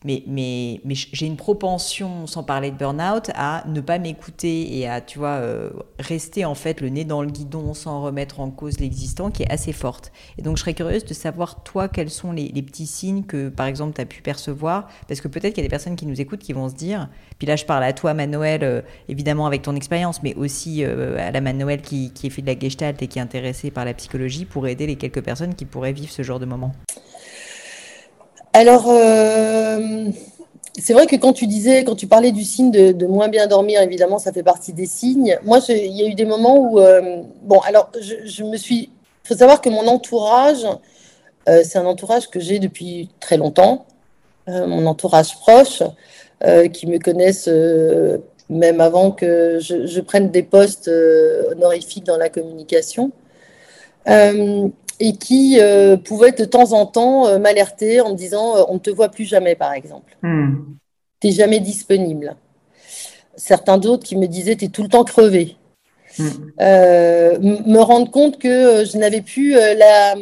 mais, j'ai une propension, sans parler de burn-out, à ne pas m'écouter et à, tu vois, euh, rester en fait le nez dans le guidon sans remettre en cause l'existant, qui est assez forte. Et donc, je serais curieuse de savoir, toi, quels sont les, petits signes que, par exemple, tu as pu percevoir, parce que peut-être qu'il y a des personnes qui nous écoutent qui vont se dire, puis là, je parle à toi, Manuel, euh, évidemment avec ton expérience, mais aussi euh, à la Manuel qui, qui fait de la gestalt et qui est intéressée par la psychologie pour aider les quelques personnes qui pourraient vivre ce genre de moment. Alors, euh, c'est vrai que quand tu disais, quand tu parlais du signe de, moins bien dormir, évidemment, ça fait partie des signes. Moi, il y a eu des moments où, euh, bon, alors, je, me suis. Il faut savoir que mon entourage, euh, c'est un entourage que j'ai depuis très longtemps, mon entourage proche, qui me connaissent même avant que je, prenne des postes honorifiques dans la communication et qui euh, pouvait de temps en temps euh, m'alerter en me disant euh, on ne te voit plus jamais, par exemple. Hmm. Tu n'es jamais disponible. Certains d'autres qui me disaient tu es tout le temps crevé. Hmm. me rendre compte que je n'avais plus la,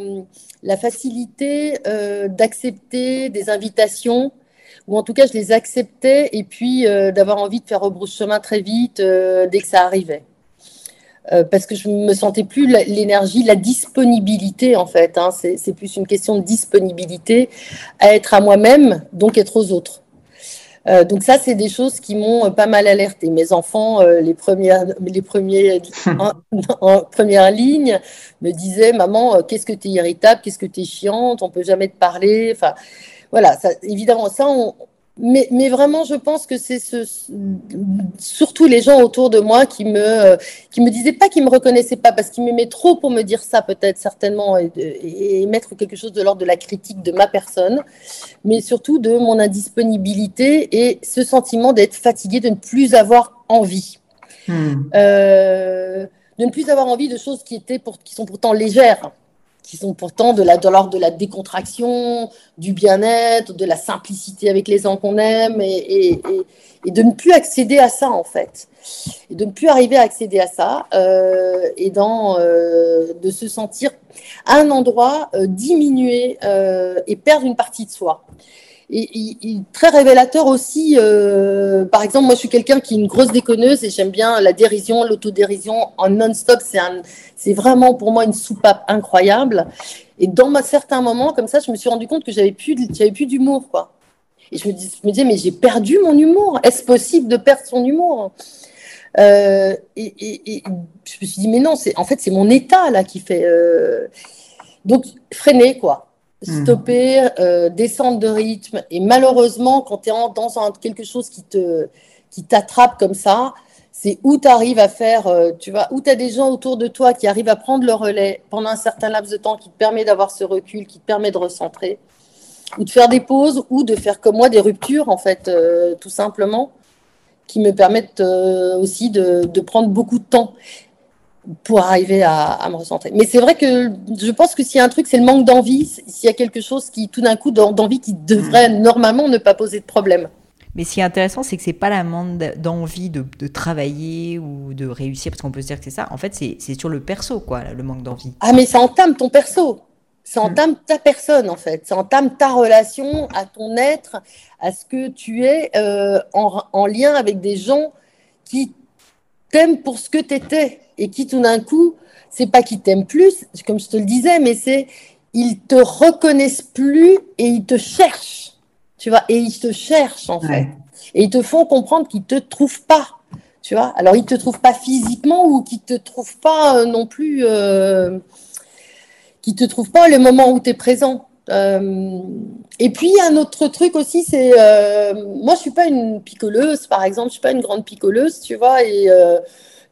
la, facilité d'accepter des invitations ou en tout cas je les acceptais et puis d'avoir envie de faire rebrousse chemin très vite dès que ça arrivait. Parce que je me sentais plus l'énergie, la disponibilité en fait. Hein. c'est plus une question de disponibilité à être à moi-même, donc être aux autres. Euh, donc ça, c'est des choses qui m'ont euh, pas mal alerté. Mes enfants, euh, les premières, les premiers en, première ligne, me disaient maman, qu'est-ce que tu es irritable, qu'est-ce que tu es chiante, on peut jamais te parler. Enfin, voilà, ça, évidemment, ça, on, mais, mais, vraiment, je pense que c'est ce, surtout les gens autour de moi qui me, qui me disaient pas qu'ils me reconnaissaient pas parce qu'ils m'aimaient trop pour me dire ça, peut-être certainement, et, et, mettre quelque chose de l'ordre de la critique de ma personne, mais surtout de mon indisponibilité et ce sentiment d'être fatigué, de ne plus avoir envie. Hmm. Euh, de ne plus avoir envie de choses qui, étaient pour, qui sont pourtant légères qui sont pourtant de l'ordre de la décontraction, du bien-être, de la simplicité avec les gens qu'on aime, et, de ne plus accéder à ça, en fait. Et de ne plus arriver à accéder à ça, euh, et dans, euh, de se sentir à un endroit euh, diminué et perdre une partie de soi et, très révélateur aussi. Euh, par exemple, moi, je suis quelqu'un qui est une grosse déconneuse et j'aime bien la dérision, l'autodérision en non-stop. C'est vraiment pour moi une soupape incroyable. Et dans ma, certains moments, comme ça, je me suis rendu compte que j'avais plus, plus d'humour. Et je me, dis, je me disais, mais j'ai perdu mon humour. Est-ce possible de perdre son humour? Euh, et, je me suis dit, mais non, en fait, c'est mon état là qui fait. Euh... Donc, freiner, quoi. Hmm. stopper, euh, descendre de rythme. Et malheureusement, quand tu es dans quelque chose qui te qui t'attrape comme ça, c'est où tu arrives à faire, euh, tu vois, où tu as des gens autour de toi qui arrivent à prendre le relais pendant un certain laps de temps qui te permet d'avoir ce recul, qui te permet de recentrer, ou de faire des pauses, ou de faire comme moi des ruptures, en fait, euh, tout simplement, qui me permettent aussi de, de, prendre beaucoup de temps pour arriver à, me recentrer. Mais c'est vrai que je pense que s'il y a un truc, c'est le manque d'envie. S'il y a quelque chose qui, tout d'un coup, d'envie qui devrait mm. normalement ne pas poser de problème. Mais ce qui est intéressant, c'est que c'est pas la manque d'envie de, travailler ou de réussir, parce qu'on peut se dire que c'est ça. En fait, c'est sur le perso, quoi, le manque d'envie. Ah, mais ça entame ton perso. Ça mm. entame ta personne, en fait. Ça entame ta relation à ton être, à ce que tu es euh, en, en lien avec des gens qui t'aiment pour ce que tu étais et qui tout d'un coup, c'est pas qu'ils t'aiment plus, comme je te le disais, mais c'est ils te reconnaissent plus et ils te cherchent, tu vois, et ils te cherchent en fait, et ils te font comprendre qu'ils te trouvent pas, tu vois. Alors ils te trouvent pas physiquement ou qu'ils te trouvent pas euh, non plus, euh, qu'ils te trouvent pas le moment où tu es présent. Euh, et puis un autre truc aussi, c'est euh, moi je suis pas une picoleuse, par exemple, je suis pas une grande picoleuse, tu vois, et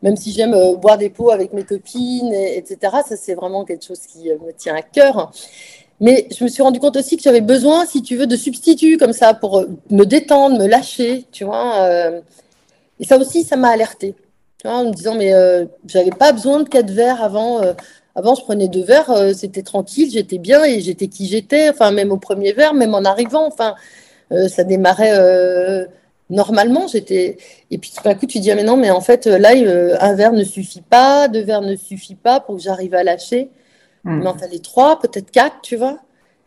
même si j'aime euh, boire des pots avec mes copines, etc. Ça, c'est vraiment quelque chose qui euh, me tient à cœur. Mais je me suis rendu compte aussi que j'avais besoin, si tu veux, de substituts comme ça pour euh, me détendre, me lâcher, tu vois. Et ça aussi, ça m'a alerté. Tu vois, en me disant, mais je j'avais pas besoin de quatre verres avant. avant, je prenais deux verres, c'était tranquille, j'étais bien et j'étais qui j'étais. Enfin, même au premier verre, même en arrivant. Enfin, ça démarrait normalement, j'étais. Et puis tout d'un coup, tu dis, ah, mais non, mais en fait, là, euh, un verre ne suffit pas, deux verres ne suffit pas pour que j'arrive à lâcher. Hmm. Il m'en fallait trois, peut-être quatre, tu vois.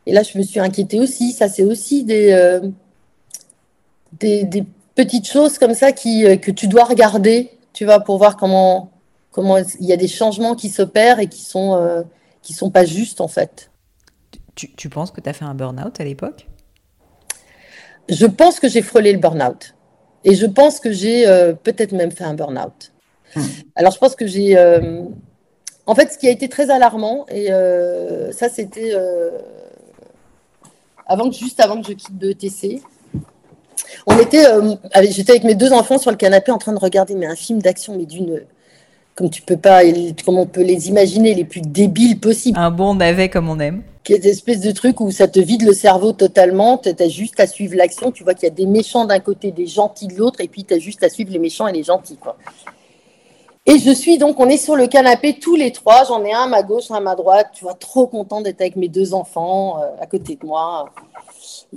Et là, je me suis inquiétée aussi. Ça, c'est aussi des, euh, des, petites choses comme ça qui, euh, que tu dois regarder, tu vois, pour voir comment, comment il y a des changements qui s'opèrent et qui sont, qui sont pas justes, en fait. Tu, tu penses que tu as fait un burn-out à l'époque? Je pense que j'ai frôlé le burn-out. Et je pense que j'ai euh, peut-être même fait un burn-out. Hmm. Alors, je pense que j'ai. Euh, en fait, ce qui a été très alarmant, et euh, ça, c'était avant juste avant que je quitte BETC. On était, j'étais avec mes deux enfants sur le canapé en train de regarder mais un film d'action, mais d'une, comme tu peux pas, comme on peut les imaginer, les plus débiles possibles. Un bon navet comme on aime qui est espèce de truc où ça te vide le cerveau totalement. Tu as juste à suivre l'action. Tu vois qu'il y a des méchants d'un côté, des gentils de l'autre, et puis tu as juste à suivre les méchants et les gentils. Quoi. Et je suis donc, on est sur le canapé tous les trois. J'en ai un à ma gauche, un à ma droite. Tu vois, trop content d'être avec mes deux enfants euh, à côté de moi.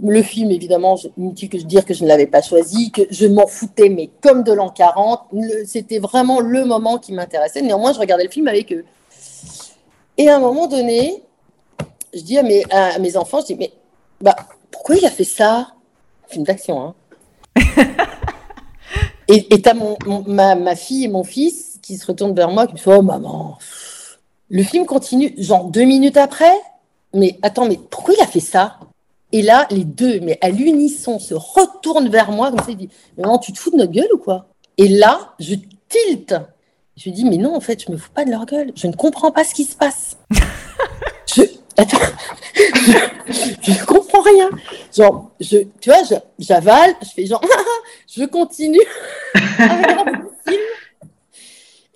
Le film, évidemment, inutile que je dire que je ne l'avais pas choisi, que je m'en foutais, mais comme de l'an 40. C'était vraiment le moment qui m'intéressait. Néanmoins, je regardais le film avec eux. Et à un moment donné, je dis à mes, à mes enfants, je dis, mais bah, pourquoi il a fait ça? Film d'action. Hein. et et tu as mon, ma, ma, fille et mon fils qui se retournent vers moi, qui me disent Oh maman, le film continue, genre deux minutes après. Mais attends, mais pourquoi il a fait ça? Et là, les deux, mais à l'unisson, se retournent vers moi comme ça. Ils disent Maman, tu te fous de notre gueule ou quoi? Et là, je tilte. Je lui dis Mais non, en fait, je me fous pas de leur gueule. Je ne comprends pas ce qui se passe. je, attends, je ne comprends rien. Genre, je, tu vois, j'avale, je, fais genre, je continue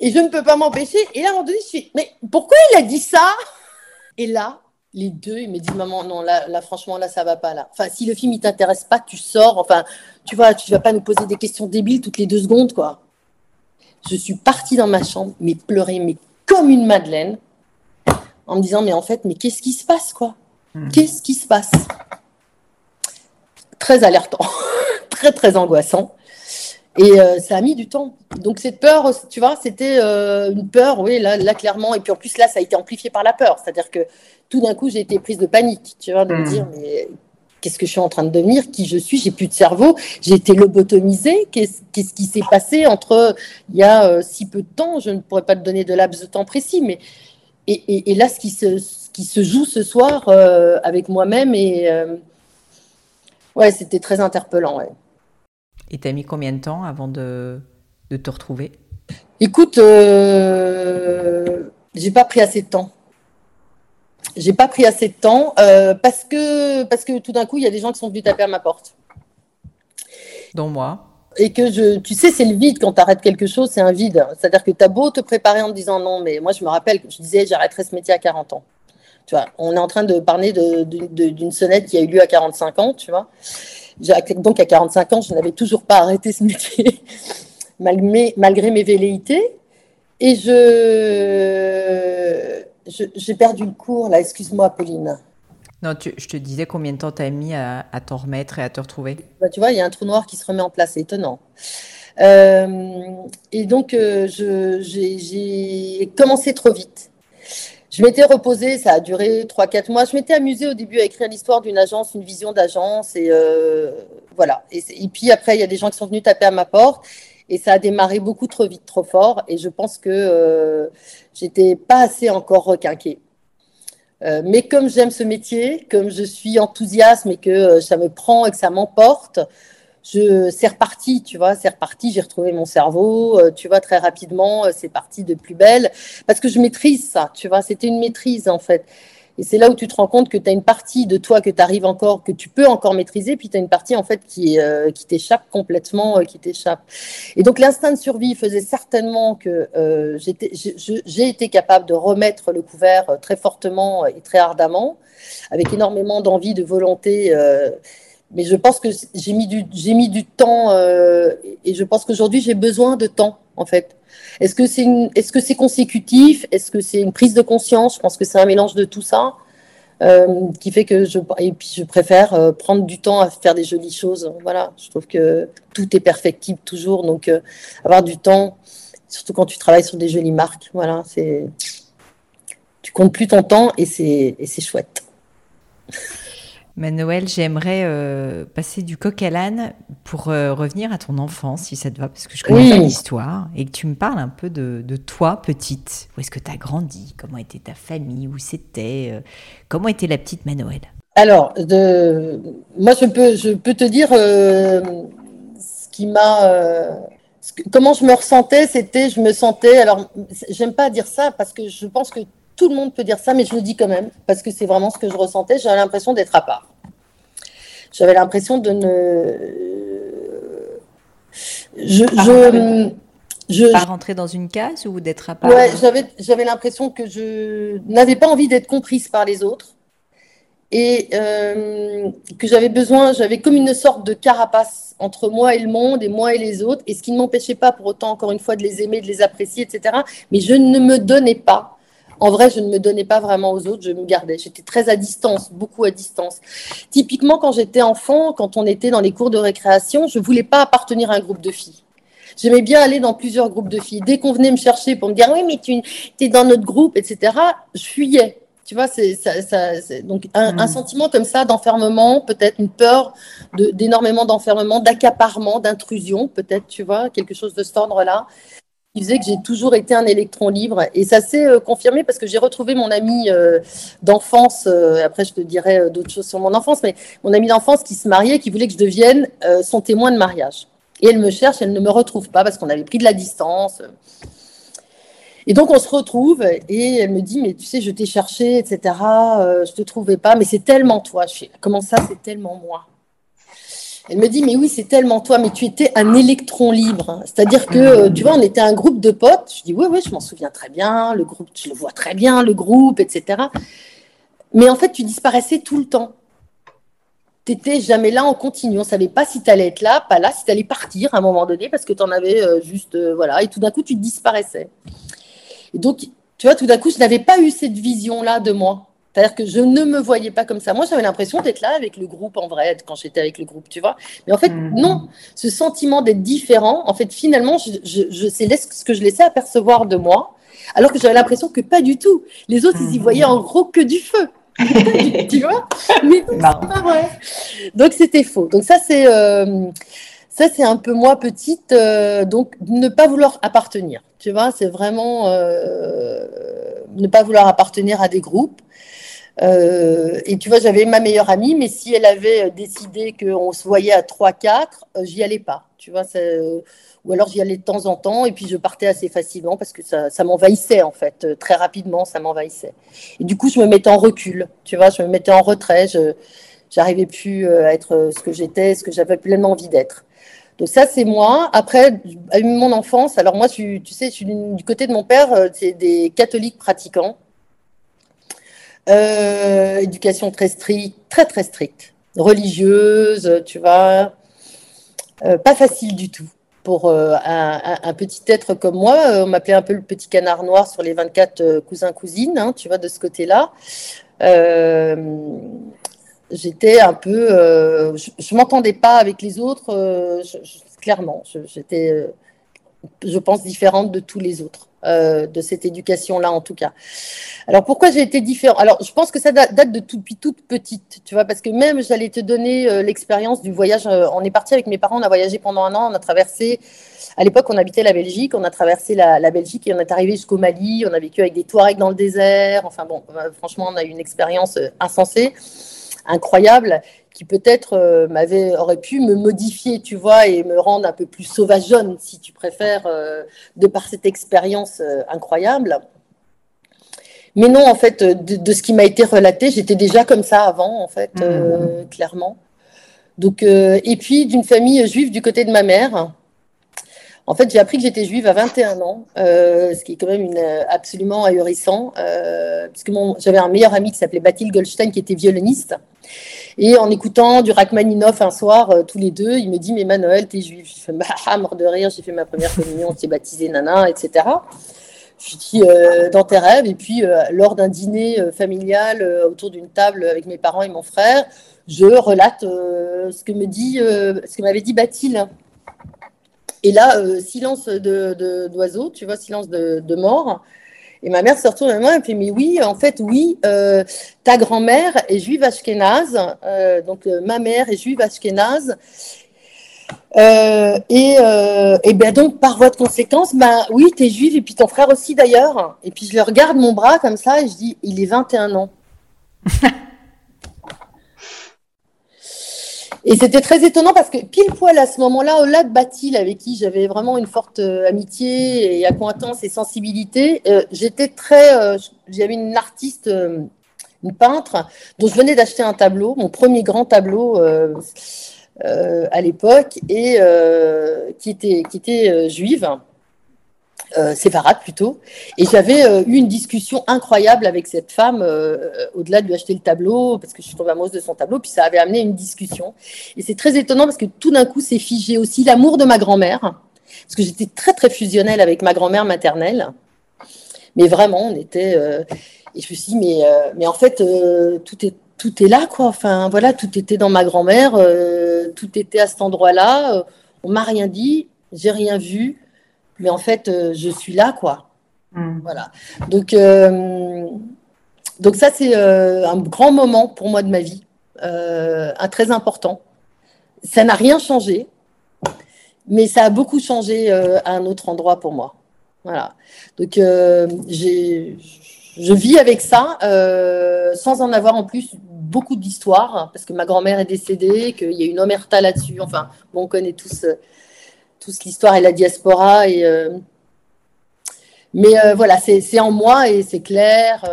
Et je ne peux pas m'empêcher. Et là, à un moment donné, je fais, mais pourquoi il a dit ça? Et là, les deux, ils me disent, maman, non, là, là, franchement, là, ça va pas, là. Enfin, si le film, il t'intéresse pas, tu sors. Enfin, tu vois, tu vas pas nous poser des questions débiles toutes les deux secondes, quoi. Je suis partie dans ma chambre, mais pleurer, mais comme une madeleine en me disant mais en fait mais qu'est-ce qui se passe quoi? Hmm. Qu'est-ce qui se passe? Très alertant, très très angoissant. Et euh, ça a mis du temps. Donc cette peur, tu vois, c'était euh, une peur, oui, là, là clairement. Et puis en plus là, ça a été amplifié par la peur. C'est-à-dire que tout d'un coup, j'ai été prise de panique, tu vois, de me hmm. dire mais qu'est-ce que je suis en train de devenir, qui je suis, j'ai plus de cerveau, j'ai été lobotomisée, qu'est-ce, qui s'est passé entre il y a euh, si peu de temps, je ne pourrais pas te donner de laps de temps précis, mais et, là, ce qui, se, qui se joue ce soir euh, avec moi-même, et euh, ouais, c'était très interpellant. Ouais. Et t'as mis combien de temps avant de, de te retrouver? Écoute, euh, j'ai pas pris assez de temps. J'ai pas pris assez de temps euh, parce que parce que tout d'un coup, il y a des gens qui sont venus taper à ma porte. Dont moi et que je, tu sais, c'est le vide quand tu arrêtes quelque chose, c'est un vide. C'est-à-dire que tu as beau te préparer en te disant non, mais moi je me rappelle que je disais j'arrêterai ce métier à 40 ans. Tu vois, on est en train de parler d'une sonnette qui a eu lieu à 45 ans, tu vois. Donc à 45 ans, je n'avais toujours pas arrêté ce métier, malgré, malgré mes velléités. Et je, j'ai perdu le cours, là, excuse-moi, Pauline. Non, je te disais combien de temps tu as mis à, t'en remettre et à te retrouver bah, Tu vois, il y a un trou noir qui se remet en place, c'est étonnant. Euh, et donc, euh, j'ai commencé trop vite. Je m'étais reposée, ça a duré 3-4 mois. Je m'étais amusée au début à écrire l'histoire d'une agence, une vision d'agence. Et euh, voilà. Et, puis après, il y a des gens qui sont venus taper à ma porte. Et ça a démarré beaucoup trop vite, trop fort. Et je pense que j'étais pas assez encore requinquée. Euh, mais comme j'aime ce métier, comme je suis enthousiaste et que euh, ça me prend et que ça m'emporte, je c'est reparti, tu vois, c'est reparti. J'ai retrouvé mon cerveau, euh, tu vois, très rapidement. c'est parti de plus belle parce que je maîtrise ça, tu vois. C'était une maîtrise en fait. Et c'est là où tu te rends compte que tu as une partie de toi que tu arrives encore, que tu peux encore maîtriser, puis tu as une partie en fait qui, euh, qui t'échappe complètement, euh, qui t'échappe. Et donc l'instinct de survie faisait certainement que euh, j'ai été capable de remettre le couvert très fortement et très ardemment, avec énormément d'envie, de volonté. Mais je pense que j'ai mis, du, mis du temps et je pense qu'aujourd'hui j'ai besoin de temps en fait est-ce que c'est est-ce que c'est consécutif? Est-ce que c'est une prise de conscience? Je pense que c'est un mélange de tout ça euh, qui fait que je et puis je préfère euh, prendre du temps à faire des jolies choses. Voilà, je trouve que tout est perfectible toujours, donc euh, avoir du temps, surtout quand tu travailles sur des jolies marques. Voilà, c'est tu comptes plus ton temps et c'est et c'est chouette. Noël, j'aimerais euh, passer du coq à l'âne pour euh, revenir à ton enfance, si ça te va, parce que je connais pas l'histoire, et que tu me parles un peu de, toi, petite. Où est-ce que tu as grandi? Comment était ta famille? Où c'était euh, Comment était la petite Manoël Alors, de... moi, je peux, je peux te dire ce qui m'a... Comment je me ressentais, c'était, je me sentais, alors, j'aime pas dire ça parce que je pense que tout le monde peut dire ça, mais je le dis quand même, parce que c'est vraiment ce que je ressentais. J'avais l'impression d'être à part. J'avais l'impression de ne. Je. je, je... Pas rentrer dans une case ou d'être à part? Ouais, j'avais l'impression que je n'avais pas envie d'être comprise par les autres et euh, que j'avais besoin, j'avais comme une sorte de carapace entre moi et le monde et moi et les autres, et ce qui ne m'empêchait pas pour autant, encore une fois, de les aimer, de les apprécier, etc. Mais je ne me donnais pas en vrai, je ne me donnais pas vraiment aux autres, je me gardais. J'étais très à distance, beaucoup à distance. Typiquement, quand j'étais enfant, quand on était dans les cours de récréation, je ne voulais pas appartenir à un groupe de filles. J'aimais bien aller dans plusieurs groupes de filles. Dès qu'on venait me chercher pour me dire oui, mais tu es dans notre groupe, etc., je fuyais Tu vois, c'est donc un, un, mm. sentiment comme ça d'enfermement, peut-être une peur d'énormément d'enfermement, d'accaparement, d'intrusion, peut-être, tu vois, quelque chose de cet ordre-là qui faisait que j'ai toujours été un électron libre. Et ça s'est euh, confirmé parce que j'ai retrouvé mon ami euh, d'enfance. Euh, après, je te dirai d'autres choses sur mon enfance, mais mon ami d'enfance qui se mariait, qui voulait que je devienne son témoin de mariage. Et elle me cherche, elle ne me retrouve pas parce qu'on avait pris de la distance. Et donc on se retrouve et elle me dit mais tu sais je t'ai cherché etc. je te trouvais pas mais c'est tellement toi. Comment ça c'est tellement moi? Elle me dit, mais oui, c'est tellement toi, mais tu étais un électron libre. C'est-à-dire que, euh, tu vois, on était un groupe de potes. Je dis, oui, oui, je m'en souviens très bien, le groupe, je le vois très bien, le groupe, etc. Mais en fait, tu disparaissais tout le temps. Tu n'étais jamais là en continu. On ne savait pas si tu allais être là, pas là, si tu allais partir à un moment donné, parce que tu en avais euh, juste, euh, voilà, et tout d'un coup, tu disparaissais. Et donc, tu vois, tout d'un coup, je n'avais pas eu cette vision-là de moi. C'est-à-dire que je ne me voyais pas comme ça. Moi, j'avais l'impression d'être là avec le groupe en vrai, quand j'étais avec le groupe, tu vois. Mais en fait, mhm. non. Ce sentiment d'être différent, en fait, finalement, je, je, c'est ce que je laissais apercevoir de moi, alors que j'avais l'impression que pas du tout. Les autres, ils y mhm. voyaient en gros que du feu. tu vois? Mais c'est pas vrai. Donc, c'était faux. Donc, ça, c'est. Euh, ça, c'est un peu moi petite, euh, donc ne pas vouloir appartenir. Tu vois, c'est vraiment euh, ne pas vouloir appartenir à des groupes. Euh, et tu vois, j'avais ma meilleure amie, mais si elle avait décidé qu'on se voyait à 3-4, euh, j'y allais pas. Tu vois, euh, ou alors j'y allais de temps en temps, et puis je partais assez facilement parce que ça, ça m'envahissait, en fait. Très rapidement, ça m'envahissait. Et du coup, je me mettais en recul. Tu vois, je me mettais en retrait. Je n'arrivais plus à être ce que j'étais, ce que j'avais pleinement envie d'être. Donc ça, c'est moi. Après, mon enfance, alors moi, tu, tu sais, je suis du côté de mon père, c'est des catholiques pratiquants. Euh, éducation très stricte, très très stricte, religieuse, tu vois, euh, pas facile du tout. Pour euh, un, petit être comme moi, on m'appelait un peu le petit canard noir sur les 24 cousins-cousines, hein, tu vois, de ce côté-là. J'étais un peu. je ne m'entendais pas avec les autres, clairement. J'étais, je pense, différente de tous les autres. Euh, de cette éducation-là, en tout cas. Alors, pourquoi j'ai été différent Alors, je pense que ça date de depuis toute petite, tu vois, parce que même, j'allais te donner euh, l'expérience du voyage. Euh, on est parti avec mes parents, on a voyagé pendant un an, on a traversé. À l'époque, on habitait la Belgique, on a traversé la, Belgique et on est arrivé jusqu'au Mali. On a vécu avec des Touaregs dans le désert. Enfin, bon, franchement, on a eu une expérience insensée, incroyable qui peut-être euh, m'avait aurait pu me modifier, tu vois, et me rendre un peu plus sauvageonne, si tu préfères, euh, de par cette expérience euh, incroyable. Mais non, en fait, de, ce qui m'a été relaté, j'étais déjà comme ça avant, en fait, mmh. clairement. Donc, et puis d'une famille juive du côté de ma mère. En fait, j'ai appris que j'étais juive à 21 ans, ce qui est quand même une, absolument ahurissant, puisque j'avais un meilleur ami qui s'appelait Bathilde Goldstein, qui était violoniste. Et en écoutant du Rachmaninoff un soir, euh, tous les deux, il me dit Mais Manuel, t'es juif Je fais Bah, mort de rire, j'ai fait ma première communion, t'es baptisé, nana, etc. Je dis euh, dans tes rêves. Et puis, euh, lors d'un dîner familial autour d'une table avec mes parents et mon frère, je relate ce que dit, ce que m'avait dit Bathilde. Et là, silence d'oiseau, tu vois, silence de, mort. Et ma mère se retourne à moi et fait Mais oui, en fait, oui, euh, ta grand-mère est juive ashkénaze. Euh, donc, euh, ma mère est juive ashkénaze. et, et bien donc, par voie de conséquence, ben oui, tu es juive et puis ton frère aussi d'ailleurs. Et puis je le regarde mon bras comme ça et je dis Il est 21 ans. Et c'était très étonnant parce que pile poil à ce moment-là, de Batil, avec qui j'avais vraiment une forte euh, amitié et accointance et sensibilité, euh, j'étais très. Euh, j'avais une artiste, une peintre, dont je venais d'acheter un tableau, mon premier grand tableau à l'époque, et qui était, qui était juive euh, séparate plutôt. Et j'avais euh, eu une discussion incroyable avec cette femme, euh, au-delà de lui acheter le tableau, parce que je suis tombée amoureuse de son tableau, puis ça avait amené une discussion. Et c'est très étonnant parce que tout d'un coup, c'est figé aussi l'amour de ma grand-mère, parce que j'étais très, très fusionnelle avec ma grand-mère maternelle. Mais vraiment, on était. et je me suis dit, mais, mais en fait, tout est. Tout est là, quoi. Enfin, voilà, tout était dans ma grand-mère, tout était à cet endroit-là. on m'a rien dit, j'ai rien vu mais en fait, euh, je suis là, quoi. Hmm. Voilà. Donc, euh, donc ça, c'est un grand moment pour moi de ma vie, un très important. Ça n'a rien changé, mais ça a beaucoup changé à un autre endroit pour moi. Voilà. Donc, j'ai je vis avec ça euh, sans en avoir en plus beaucoup d'histoires, parce que ma grand-mère est décédée, qu'il y a une omerta là-dessus. Enfin, bon, on connaît tous, euh, tous l'histoire et la diaspora. Et, euh, mais voilà, c'est en moi et c'est clair,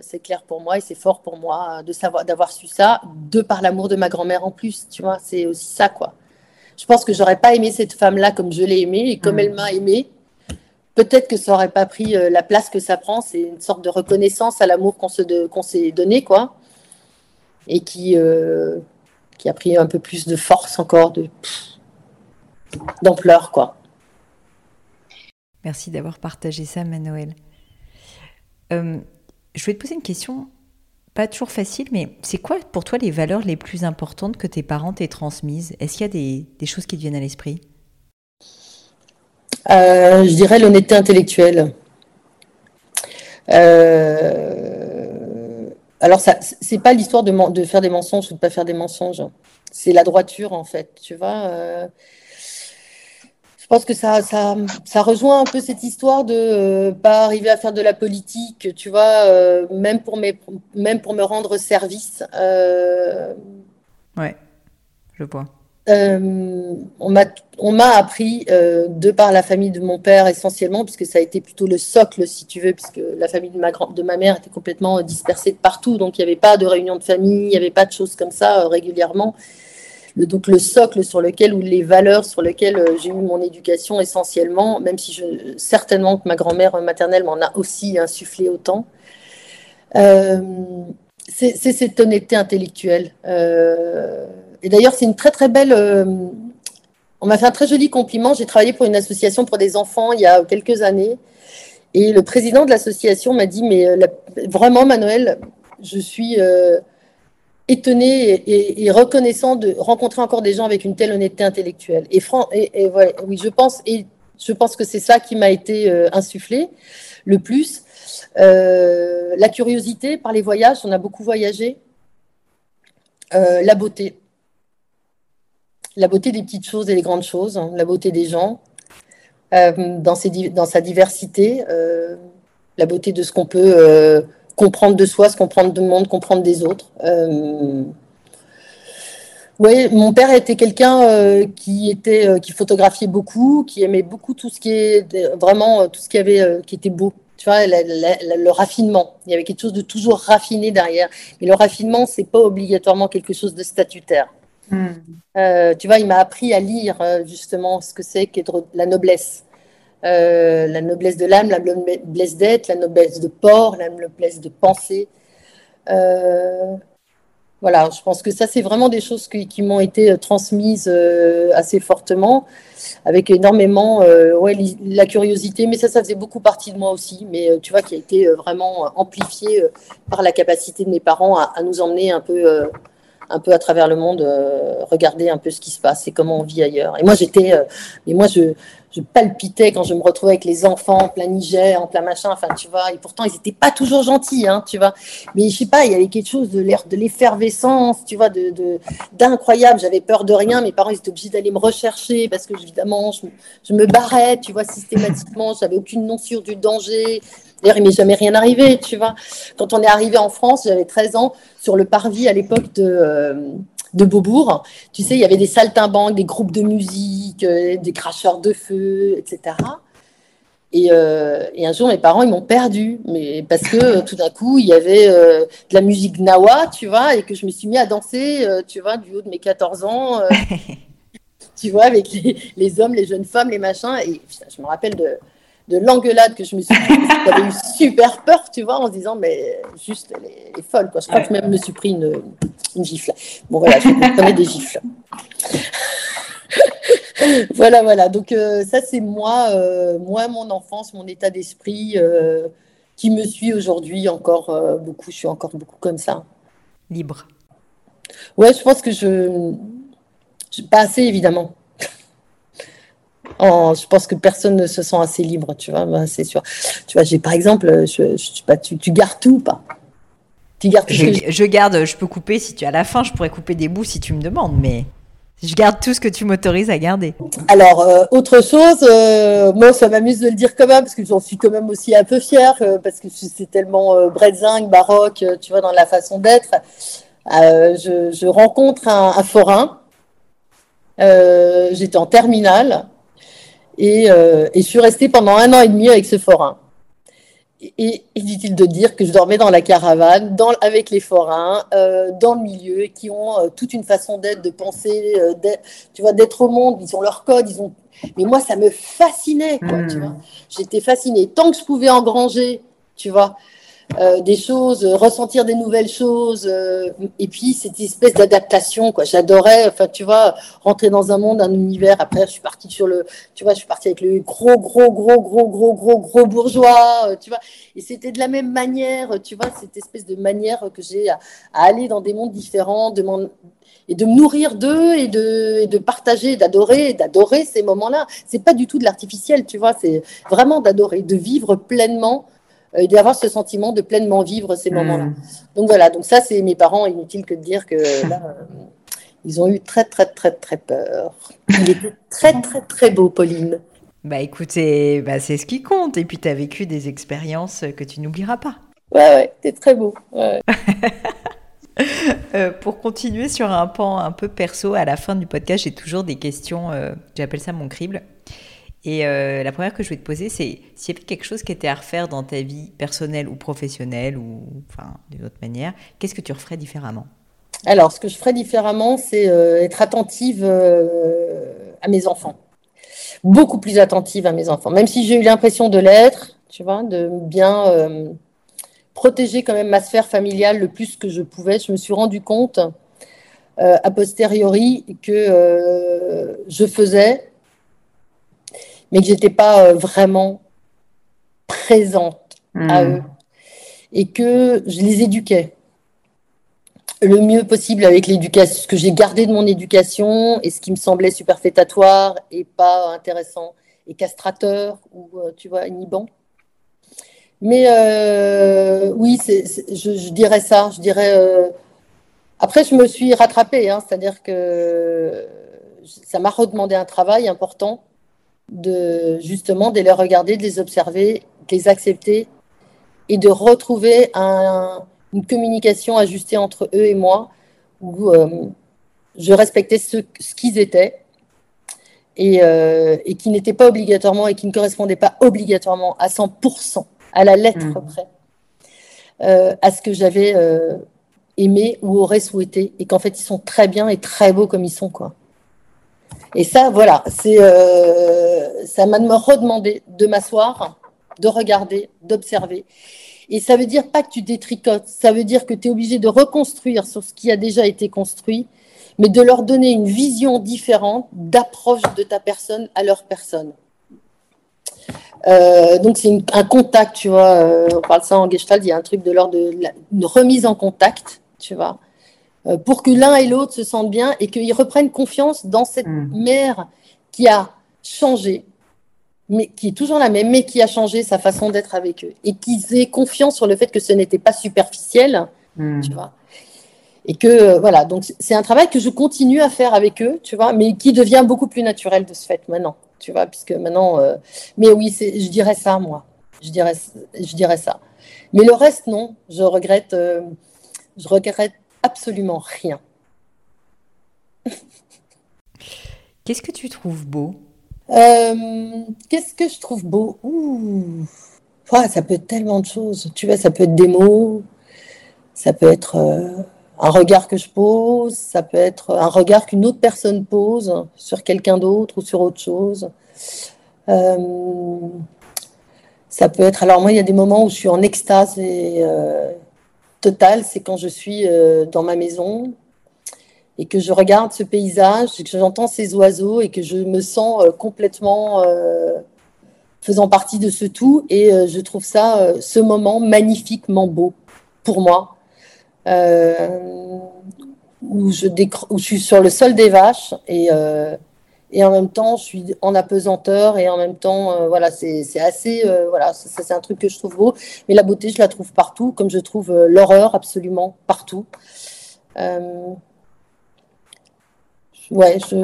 c'est clair pour moi et c'est fort pour moi de savoir d'avoir su ça, de par l'amour de ma grand-mère en plus. Tu vois, c'est aussi ça, quoi. Je pense que j'aurais pas aimé cette femme-là comme je l'ai aimée et comme mmh. elle m'a aimée peut-être que ça n'aurait pas pris euh, la place que ça prend. C'est une sorte de reconnaissance à l'amour qu'on s'est donné, quoi. Et qui, euh, qui a pris un peu plus de force encore, de d'ampleur, quoi. Merci d'avoir partagé ça, Manuel. Euh, je voulais te poser une question, pas toujours facile, mais c'est quoi pour toi les valeurs les plus importantes que tes parents t'aient transmises? Est-ce qu'il y a des, des choses qui te viennent à l'esprit? Euh, je dirais l'honnêteté intellectuelle. Euh, alors, ça, c'est pas l'histoire de, de, faire des mensonges ou de pas faire des mensonges. C'est la droiture, en fait. Tu vois. Euh, je pense que ça, ça, ça, rejoint un peu cette histoire de pas arriver à faire de la politique, tu vois, même, pour mes, même pour me rendre service. Ouais, je vois. Euh, on m'a appris, euh, de par la famille de mon père essentiellement, puisque ça a été plutôt le socle, si tu veux, puisque la famille de ma, de ma mère était complètement dispersée de partout, donc il n'y avait pas de réunion de famille, il n'y avait pas de choses comme ça euh, régulièrement. Donc le socle sur lequel, ou les valeurs sur lesquelles j'ai eu mon éducation essentiellement, même si certainement que ma grand-mère maternelle m'en a aussi insufflé autant, c'est cette honnêteté intellectuelle. Et d'ailleurs, c'est une très très belle. Euh, on m'a fait un très joli compliment. J'ai travaillé pour une association pour des enfants il y a quelques années. Et le président de l'association m'a dit Mais euh, vraiment, Manuel, je suis euh, étonné et, reconnaissant de rencontrer encore des gens avec une telle honnêteté intellectuelle. Et, et, oui, je pense, je pense que c'est ça qui m'a été insufflé le plus. la curiosité par les voyages, on a beaucoup voyagé. la beauté la beauté des petites choses et des grandes choses, hein, la beauté des gens, euh, dans, sa diversité, euh, la beauté de ce qu'on peut euh, comprendre de soi, qu'on comprendre du monde, comprendre des autres. oui, mon père était quelqu'un qui était qui photographiait beaucoup, qui aimait beaucoup tout ce qui est vraiment tout ce qui avait qui était beau. Tu vois, le raffinement. Il y avait quelque chose de toujours raffiné derrière. Et le raffinement, c'est pas obligatoirement quelque chose de statutaire. Hmm. Euh, tu vois, il m'a appris à lire euh, justement ce que c'est qu'être la noblesse. Euh, la noblesse de l'âme, la noblesse d'être, la noblesse de port, la noblesse de penser. voilà, je pense que ça, c'est vraiment des choses qui, m'ont été transmises assez fortement, avec énormément ouais, la curiosité, mais ça, ça faisait beaucoup partie de moi aussi, mais tu vois, qui a été vraiment amplifié par la capacité de mes parents à, nous emmener un peu un peu à travers le monde, euh, regarder un peu ce qui se passe et comment on vit ailleurs. Et moi, j'étais, euh, moi, je, je, palpitais quand je me retrouvais avec les enfants en plein Niger, en plein machin. Enfin, tu vois. Et pourtant, ils n'étaient pas toujours gentils, hein, tu vois. Mais je sais pas, il y avait quelque chose de l'air, de l'effervescence, tu vois, de, d'incroyable. J'avais peur de rien. Mes parents, étaient obligés d'aller me rechercher parce que évidemment, je, me barrais, tu vois, systématiquement. J'avais aucune notion du danger. D'ailleurs, il m'est jamais rien arrivé, tu vois. Quand on est arrivé en France, j'avais 13 ans, sur le parvis à l'époque de, euh, de Beaubourg, tu sais, il y avait des saltimbanques, des groupes de musique, euh, des cracheurs de feu, etc. Euh, et, un jour, mes parents, ils m'ont perdu, mais parce que tout d'un coup, il y avait de la musique nawa, tu vois, et que je me suis mis à danser, tu vois, du haut de mes 14 ans, tu vois, avec les, les, hommes, les jeunes femmes, les machins. Et je me rappelle de, de l'engueulade que je me suis j'avais eu super peur, tu vois, en se disant, mais juste, elle est, folle, quoi. Je crois que même je me suis pris une, une gifle. Bon, voilà, je prenais des gifles. voilà, voilà. Donc, euh, ça, c'est moi, euh, moi, mon enfance, mon état d'esprit euh, qui me suit aujourd'hui encore beaucoup. Je suis encore beaucoup comme ça. Libre. Ouais, je pense que je. Pas assez, évidemment. Je pense que personne ne se sent assez libre, tu vois, ben, c'est sûr. Tu vois, j'ai par exemple, je, tu, tu gardes tout ou pas? Tu gardes je, je garde, je peux couper si tu à la fin, je pourrais couper des bouts si tu me demandes, mais je garde tout ce que tu m'autorises à garder. Alors, euh, autre chose, euh, moi, ça m'amuse de le dire quand même, parce que j'en suis quand même aussi un peu fière, euh, parce que c'est tellement bretzingue, baroque, tu vois, dans la façon d'être. Je, je, rencontre un, un forain. J'étais en terminale et, et je suis restée pendant un an et demi avec ce forain et inutile de dire que je dormais dans la caravane, dans, avec les forains, euh, dans le milieu, qui ont euh, toute une façon d'être, de penser, euh, tu vois, d'être au monde. Ils ont leur code, ils ont. Mais moi, ça me fascinait, hmm. J'étais fascinée. Tant que je pouvais engranger, tu vois, euh, des choses, euh, ressentir des nouvelles choses, euh, et puis cette espèce d'adaptation, quoi. J'adorais, enfin, tu vois, rentrer dans un monde, un univers. Après, je suis partie sur le, tu vois, je suis partie avec le gros, gros, gros, gros, gros, gros, gros bourgeois, tu vois. Et c'était de la même manière, tu vois, cette espèce de manière que j'ai à, aller dans des mondes différents, de et de me nourrir d'eux et de, de partager, d'adorer, d'adorer ces moments-là. C'est pas du tout de l'artificiel, tu vois. C'est vraiment d'adorer, de vivre pleinement euh, et d'avoir ce sentiment de pleinement vivre ces hmm. moments-là. Donc voilà, donc ça, c'est mes parents, inutile que de dire que là, euh, ils ont eu très, très, très, très peur. Il était très, très, très beau, Pauline. Bah écoutez, bah, c'est ce qui compte. Et puis, tu as vécu des expériences que tu n'oublieras pas. Ouais, ouais, c'est très beau. Euh, pour continuer sur un pan un peu perso, à la fin du podcast, j'ai toujours des questions, j'appelle ça mon crible. Et euh, la première que je vais te poser, c'est s'il y avait quelque chose qui était à refaire dans ta vie personnelle ou professionnelle, ou enfin d'une autre manière, qu'est-ce que tu referais différemment? Alors, ce que je ferais différemment, c'est euh, être attentive euh, à mes enfants. Beaucoup plus attentive à mes enfants. Même si j'ai eu l'impression de l'être, tu vois, de bien protéger quand même ma sphère familiale le plus que je pouvais, je me suis rendu compte a posteriori que je faisais mais que j'étais pas euh, vraiment présente à hmm. eux et que je les éduquais le mieux possible avec l'éducation, ce que j'ai gardé de mon éducation et ce qui me semblait superfétatoire et pas intéressant et castrateur ou euh, tu vois inhibant. Mais euh, oui, je, dirais ça. Je dirais. Après, je me suis rattrapée, hein, c'est-à-dire que ça m'a redemandé un travail important de justement de les regarder, de les observer, de les accepter et de retrouver une communication ajustée entre eux et moi où euh, je respectais ce, qu'ils étaient euh, et, qui n'étaient pas obligatoirement et qui ne correspondaient pas obligatoirement à 100% à la lettre mmh. près euh, à ce que j'avais aimé ou aurais souhaité et qu'en fait ils sont très bien et très beaux comme ils sont quoi. Et ça, voilà, euh, ça m'a redemandé de m'asseoir, de regarder, d'observer. Et ça veut dire pas que tu détricotes, ça veut dire que tu es obligé de reconstruire sur ce qui a déjà été construit, mais de leur donner une vision différente d'approche de ta personne à leur personne. Euh, donc c'est un contact, tu vois, euh, on parle ça en Gestalt, il y a un truc de l'ordre de une remise en contact, tu vois, pour que l'un et l'autre se sentent bien et qu'ils reprennent confiance dans cette mm. mère qui a changé, mais qui est toujours la même, mais qui a changé sa façon d'être avec eux et qu'ils aient confiance sur le fait que ce n'était pas superficiel, mm. tu vois. Et que euh, voilà, donc c'est un travail que je continue à faire avec eux, tu vois, mais qui devient beaucoup plus naturel de ce fait maintenant, tu vois, puisque maintenant, euh, mais oui, je dirais ça moi, je dirais, je dirais ça. Mais le reste non, je regrette, je regrette absolument rien. Qu'est-ce que tu trouves beau? Euh, Qu'est-ce que je trouve beau? Ouh. ça peut être tellement de choses. Tu vois, ça peut être des mots, ça peut être euh, un regard que je pose, ça peut être un regard qu'une autre personne pose sur quelqu'un d'autre ou sur autre chose. Euh, ça peut être. Alors moi, il y a des moments où je suis en extase et c'est quand je suis euh, dans ma maison et que je regarde ce paysage, que j'entends ces oiseaux et que je me sens euh, complètement euh, faisant partie de ce tout. Et je trouve ça, ce moment magnifiquement beau pour moi. Où je, où, je suis sur le sol des vaches et, et en même temps, je suis en apesanteur et en même temps, euh, voilà, c'est assez, euh, voilà, c'est un truc que je trouve beau. Mais la beauté, je la trouve partout, comme je trouve euh, l'horreur absolument partout. ouais, je,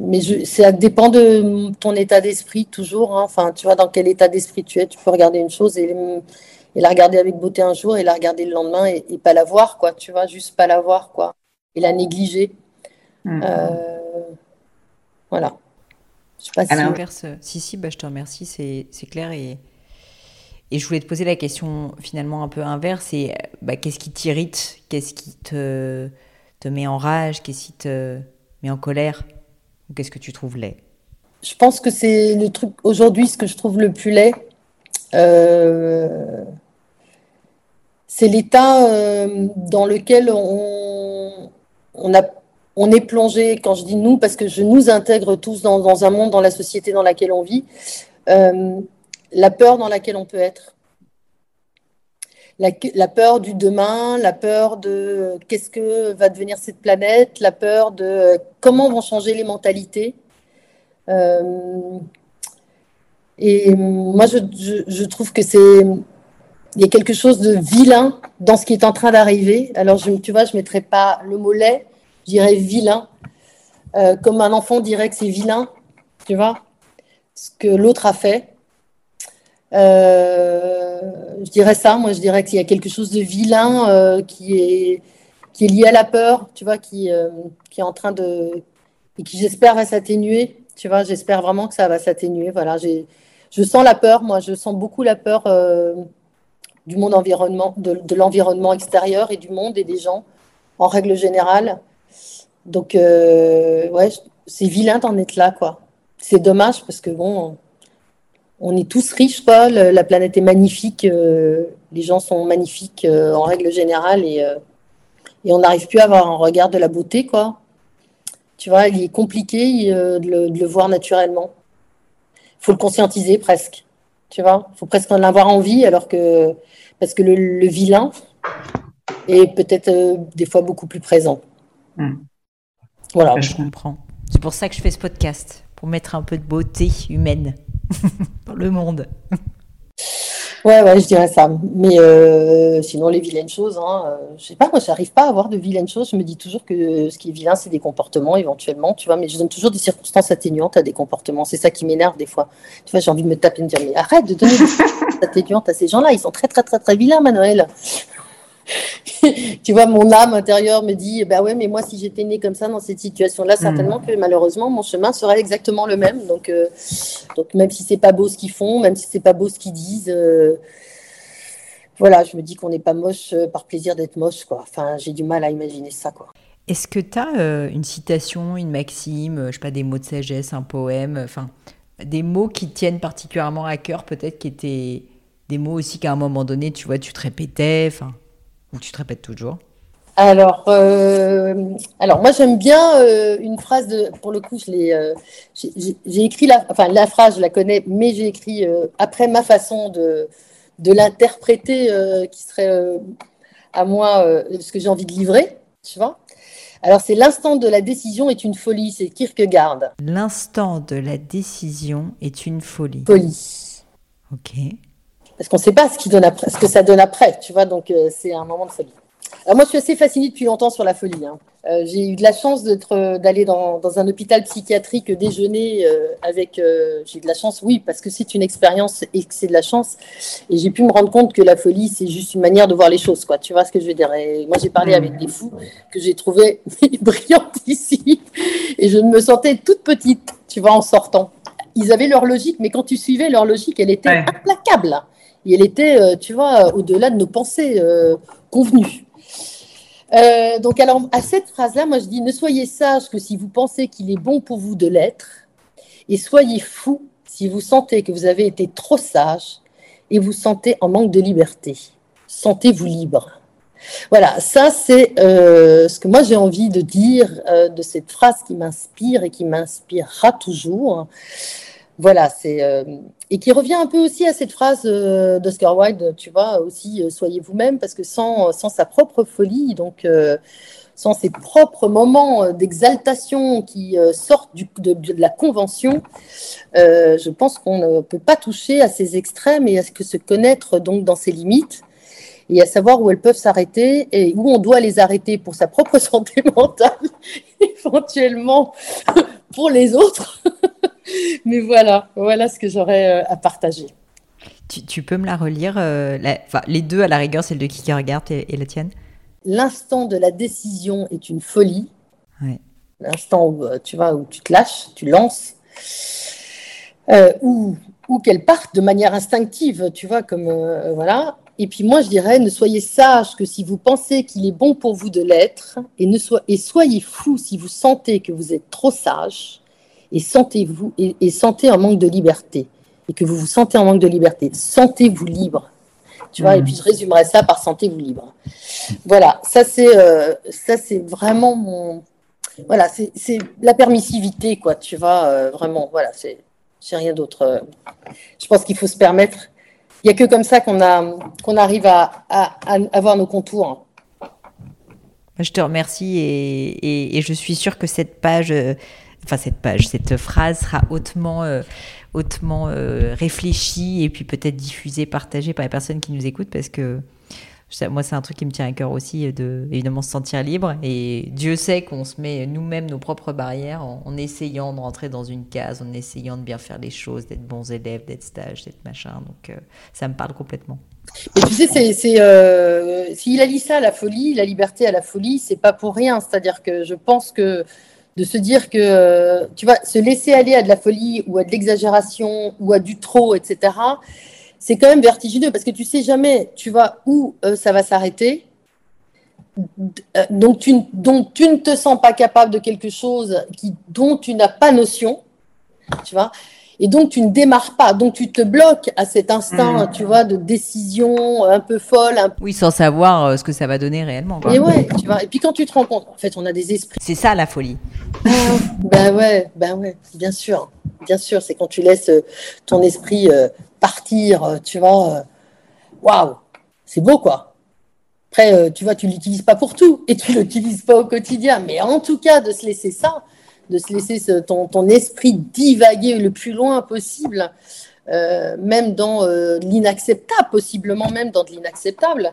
mais je, ça dépend de ton état d'esprit toujours. Hein. Enfin, tu vois, dans quel état d'esprit tu es, tu peux regarder une chose et, et, la regarder avec beauté un jour et la regarder le lendemain et, et, pas la voir, quoi. Tu vois, juste pas la voir, quoi, et la négliger. Mmh. Voilà. Je sais pas si... À l'inverse, si, si, bah, je te remercie, c'est clair. Et, et je voulais te poser la question finalement un peu inverse. Et bah, qu'est-ce qui t'irrite Qu'est-ce qui te, te met en rage Qu'est-ce qui te met en colère Ou qu'est-ce que tu trouves laid? Je pense que c'est le truc aujourd'hui, ce que je trouve le plus laid. Euh, c'est l'état euh, dans lequel on, on a on est plongé, quand je dis nous, parce que je nous intègre tous dans, un monde, dans la société dans laquelle on vit, euh, la peur dans laquelle on peut être. La, peur du demain, la peur de qu'est-ce que va devenir cette planète, la peur de comment vont changer les mentalités. Euh, et moi, je, trouve que c'est il y a quelque chose de vilain dans ce qui est en train d'arriver. Alors, je, tu vois, je ne mettrai pas le mot lait, je dirais vilain, euh, comme un enfant dirait que c'est vilain, tu vois, ce que l'autre a fait. Euh, je dirais ça, moi je dirais qu'il y a quelque chose de vilain euh, qui, est, qui est lié à la peur, tu vois, qui, qui est en train de. et qui j'espère va s'atténuer, tu vois, j'espère vraiment que ça va s'atténuer. Voilà, je sens la peur, moi je sens beaucoup la peur du monde environnement, de, de l'environnement extérieur et du monde et des gens en règle générale. Donc, euh, ouais, c'est vilain d'en être là, quoi. C'est dommage parce que, bon, on est tous riches, quoi. la planète est magnifique. Euh, les gens sont magnifiques euh, en règle générale et, et on n'arrive plus à avoir un regard de la beauté, quoi. Tu vois, il est compliqué de le, voir naturellement. Il faut le conscientiser presque. Tu vois, il faut presque en avoir envie alors que, parce que le, vilain est peut-être des fois beaucoup plus présent. Hmm. Voilà. Je comprends. C'est pour ça que je fais ce podcast, pour mettre un peu de beauté humaine dans le monde. Ouais, ouais, je dirais ça. Mais euh, sinon, les vilaines choses, hein, euh, je sais pas, moi, j'arrive pas à avoir de vilaines choses. Je me dis toujours que ce qui est vilain, c'est des comportements, éventuellement, tu vois. Mais je donne toujours des circonstances atténuantes à des comportements. C'est ça qui m'énerve des fois. Tu vois, j'ai envie de me taper et de dire, mais arrête de donner des circonstances atténuantes à ces gens-là. Ils sont très, très, très, très vilains, Manuel. tu vois, mon âme intérieure me dit, bah ouais, mais moi, si j'étais née comme ça dans cette situation-là, hmm. certainement que malheureusement, mon chemin serait exactement le même. Donc, euh, donc même si c'est pas beau ce qu'ils font, même si c'est pas beau ce qu'ils disent, euh, voilà, je me dis qu'on n'est pas moche euh, par plaisir d'être moche, quoi. Enfin, j'ai du mal à imaginer ça, quoi. Est-ce que tu as une citation, une maxime, je sais pas, des mots de sagesse, un poème, enfin, des mots qui tiennent particulièrement à cœur, peut-être qui étaient des mots aussi qu'à un moment donné, tu vois, tu te répétais, enfin ou tu te répètes toujours alors, euh, alors moi j'aime bien euh, une phrase de, pour le coup, je l'ai, euh, j'ai écrit la, enfin la phrase, je la connais, mais j'ai écrit après ma façon de, de l'interpréter, qui serait à moi ce que j'ai envie de livrer, tu vois. Alors c'est l'instant de la décision est une folie, c'est Kierkegaard. L'instant de la décision est une folie. Folie. Ok parce qu'on ne sait pas ce, qui donne après, ce que ça donne après, tu vois, donc euh, c'est un moment de folie. Alors moi, je suis assez fascinée depuis longtemps sur la folie. Hein. Euh, j'ai eu de la chance euh, d'aller dans, dans, un hôpital psychiatrique déjeuner avec. j'ai de la chance, oui, parce que c'est une expérience et que c'est de la chance. Et j'ai pu me rendre compte que la folie, c'est juste une manière de voir les choses, quoi. Tu vois ce que je veux dire? Et Moi, j'ai parlé avec des fous que j'ai trouvé brillantes ici, et je me sentais toute petite, tu vois, en sortant. Ils avaient leur logique, mais quand tu suivais leur logique, elle était implacable et elle était, euh, tu vois, au-delà de nos pensées euh, convenues. Euh, donc, alors, à cette phrase-là, moi, je dis ne soyez sage que si vous pensez qu'il est bon pour vous de l'être, et soyez fou si vous sentez que vous avez été trop sage et vous sentez en manque de liberté. Sentez-vous libre. Voilà, ça c'est ce que moi j'ai envie de dire de cette phrase qui m'inspire et qui m'inspirera toujours. Voilà, c'est et qui revient un peu aussi à cette phrase euh, d'Oscar Wilde, tu vois, aussi euh, soyez vous-même, parce que sans, sans sa propre folie, donc sans ses propres moments euh, d'exaltation qui euh, sortent de, la convention, je pense qu'on ne peut pas toucher à ces extrêmes et à ce que se connaître donc dans ses limites et à savoir où elles peuvent s'arrêter et où on doit les arrêter pour sa propre santé mentale, éventuellement pour les autres. Mais voilà, voilà ce que j'aurais à partager. Tu, peux me la relire euh, Les deux, à la rigueur, celle de Kierkegaard et, et la tienne? L'instant de la décision est une folie. L'instant où euh, tu vois, où tu te lâches, tu lances, euh, ou, ou qu'elle parte de manière instinctive, tu vois, comme voilà. Et puis moi, je dirais, ne soyez sage que si vous pensez qu'il est bon pour vous de l'être, et, ne et soyez fou si vous sentez que vous êtes trop sage, et sentez-vous et, et sentez un manque de liberté et que vous vous sentez en manque de liberté, sentez-vous libre. Tu vois, et puis je résumerai ça par sentez-vous libre. Voilà, ça c'est euh, ça c'est vraiment mon voilà, c'est la permissivité quoi, tu vois, euh, vraiment, voilà, c'est rien d'autre. Je pense qu'il faut se permettre. Il n'y a que comme ça qu'on arrive à, à, avoir nos contours. Je te remercie et, et, je suis sûre que cette page, euh, enfin cette page, cette phrase sera hautement hautement euh, réfléchi et puis peut-être diffusé, partagé par les personnes qui nous écoutent parce que moi, c'est un truc qui me tient à cœur aussi, de évidemment se sentir libre. Et Dieu sait qu'on se met nous-mêmes nos propres barrières en, essayant de rentrer dans une case, en essayant de bien faire les choses, d'être bons élèves, d'être stage, d'être machin. Donc, euh, ça me parle complètement. Et tu sais, c'est, euh, s'il a ça, la folie, la liberté à la folie, c'est pas pour rien. C'est-à-dire que je pense que de se dire que, tu vas se laisser aller à de la folie ou à de l'exagération ou à du trop, etc., c'est quand même vertigineux parce que tu sais jamais, tu vois, où euh, ça va s'arrêter. Euh, donc tu, donc tu ne te sens pas capable de quelque chose qui, dont tu n'as pas notion, tu vois. Et donc, tu ne démarres pas. Donc, tu te bloques à cet instinct, mm. tu vois, de décision un peu folle. Oui, sans savoir euh, ce que ça va donner réellement. Et ouais, tu vois. Et puis, quand tu te rends compte, en fait, on a des esprits. C'est ça, la folie. ben ouais, ben ouais, bien sûr. Bien sûr, c'est quand tu laisses euh, ton esprit euh, partir, tu vois. Waouh, c'est beau, quoi. Après, tu vois, tu l'utilises pas pour tout et tu l'utilises pas au quotidien. Mais en tout cas, de se laisser ça, de se laisser ton, esprit divaguer le plus loin possible, euh, même dans euh, l'inacceptable, possiblement même dans de l'inacceptable.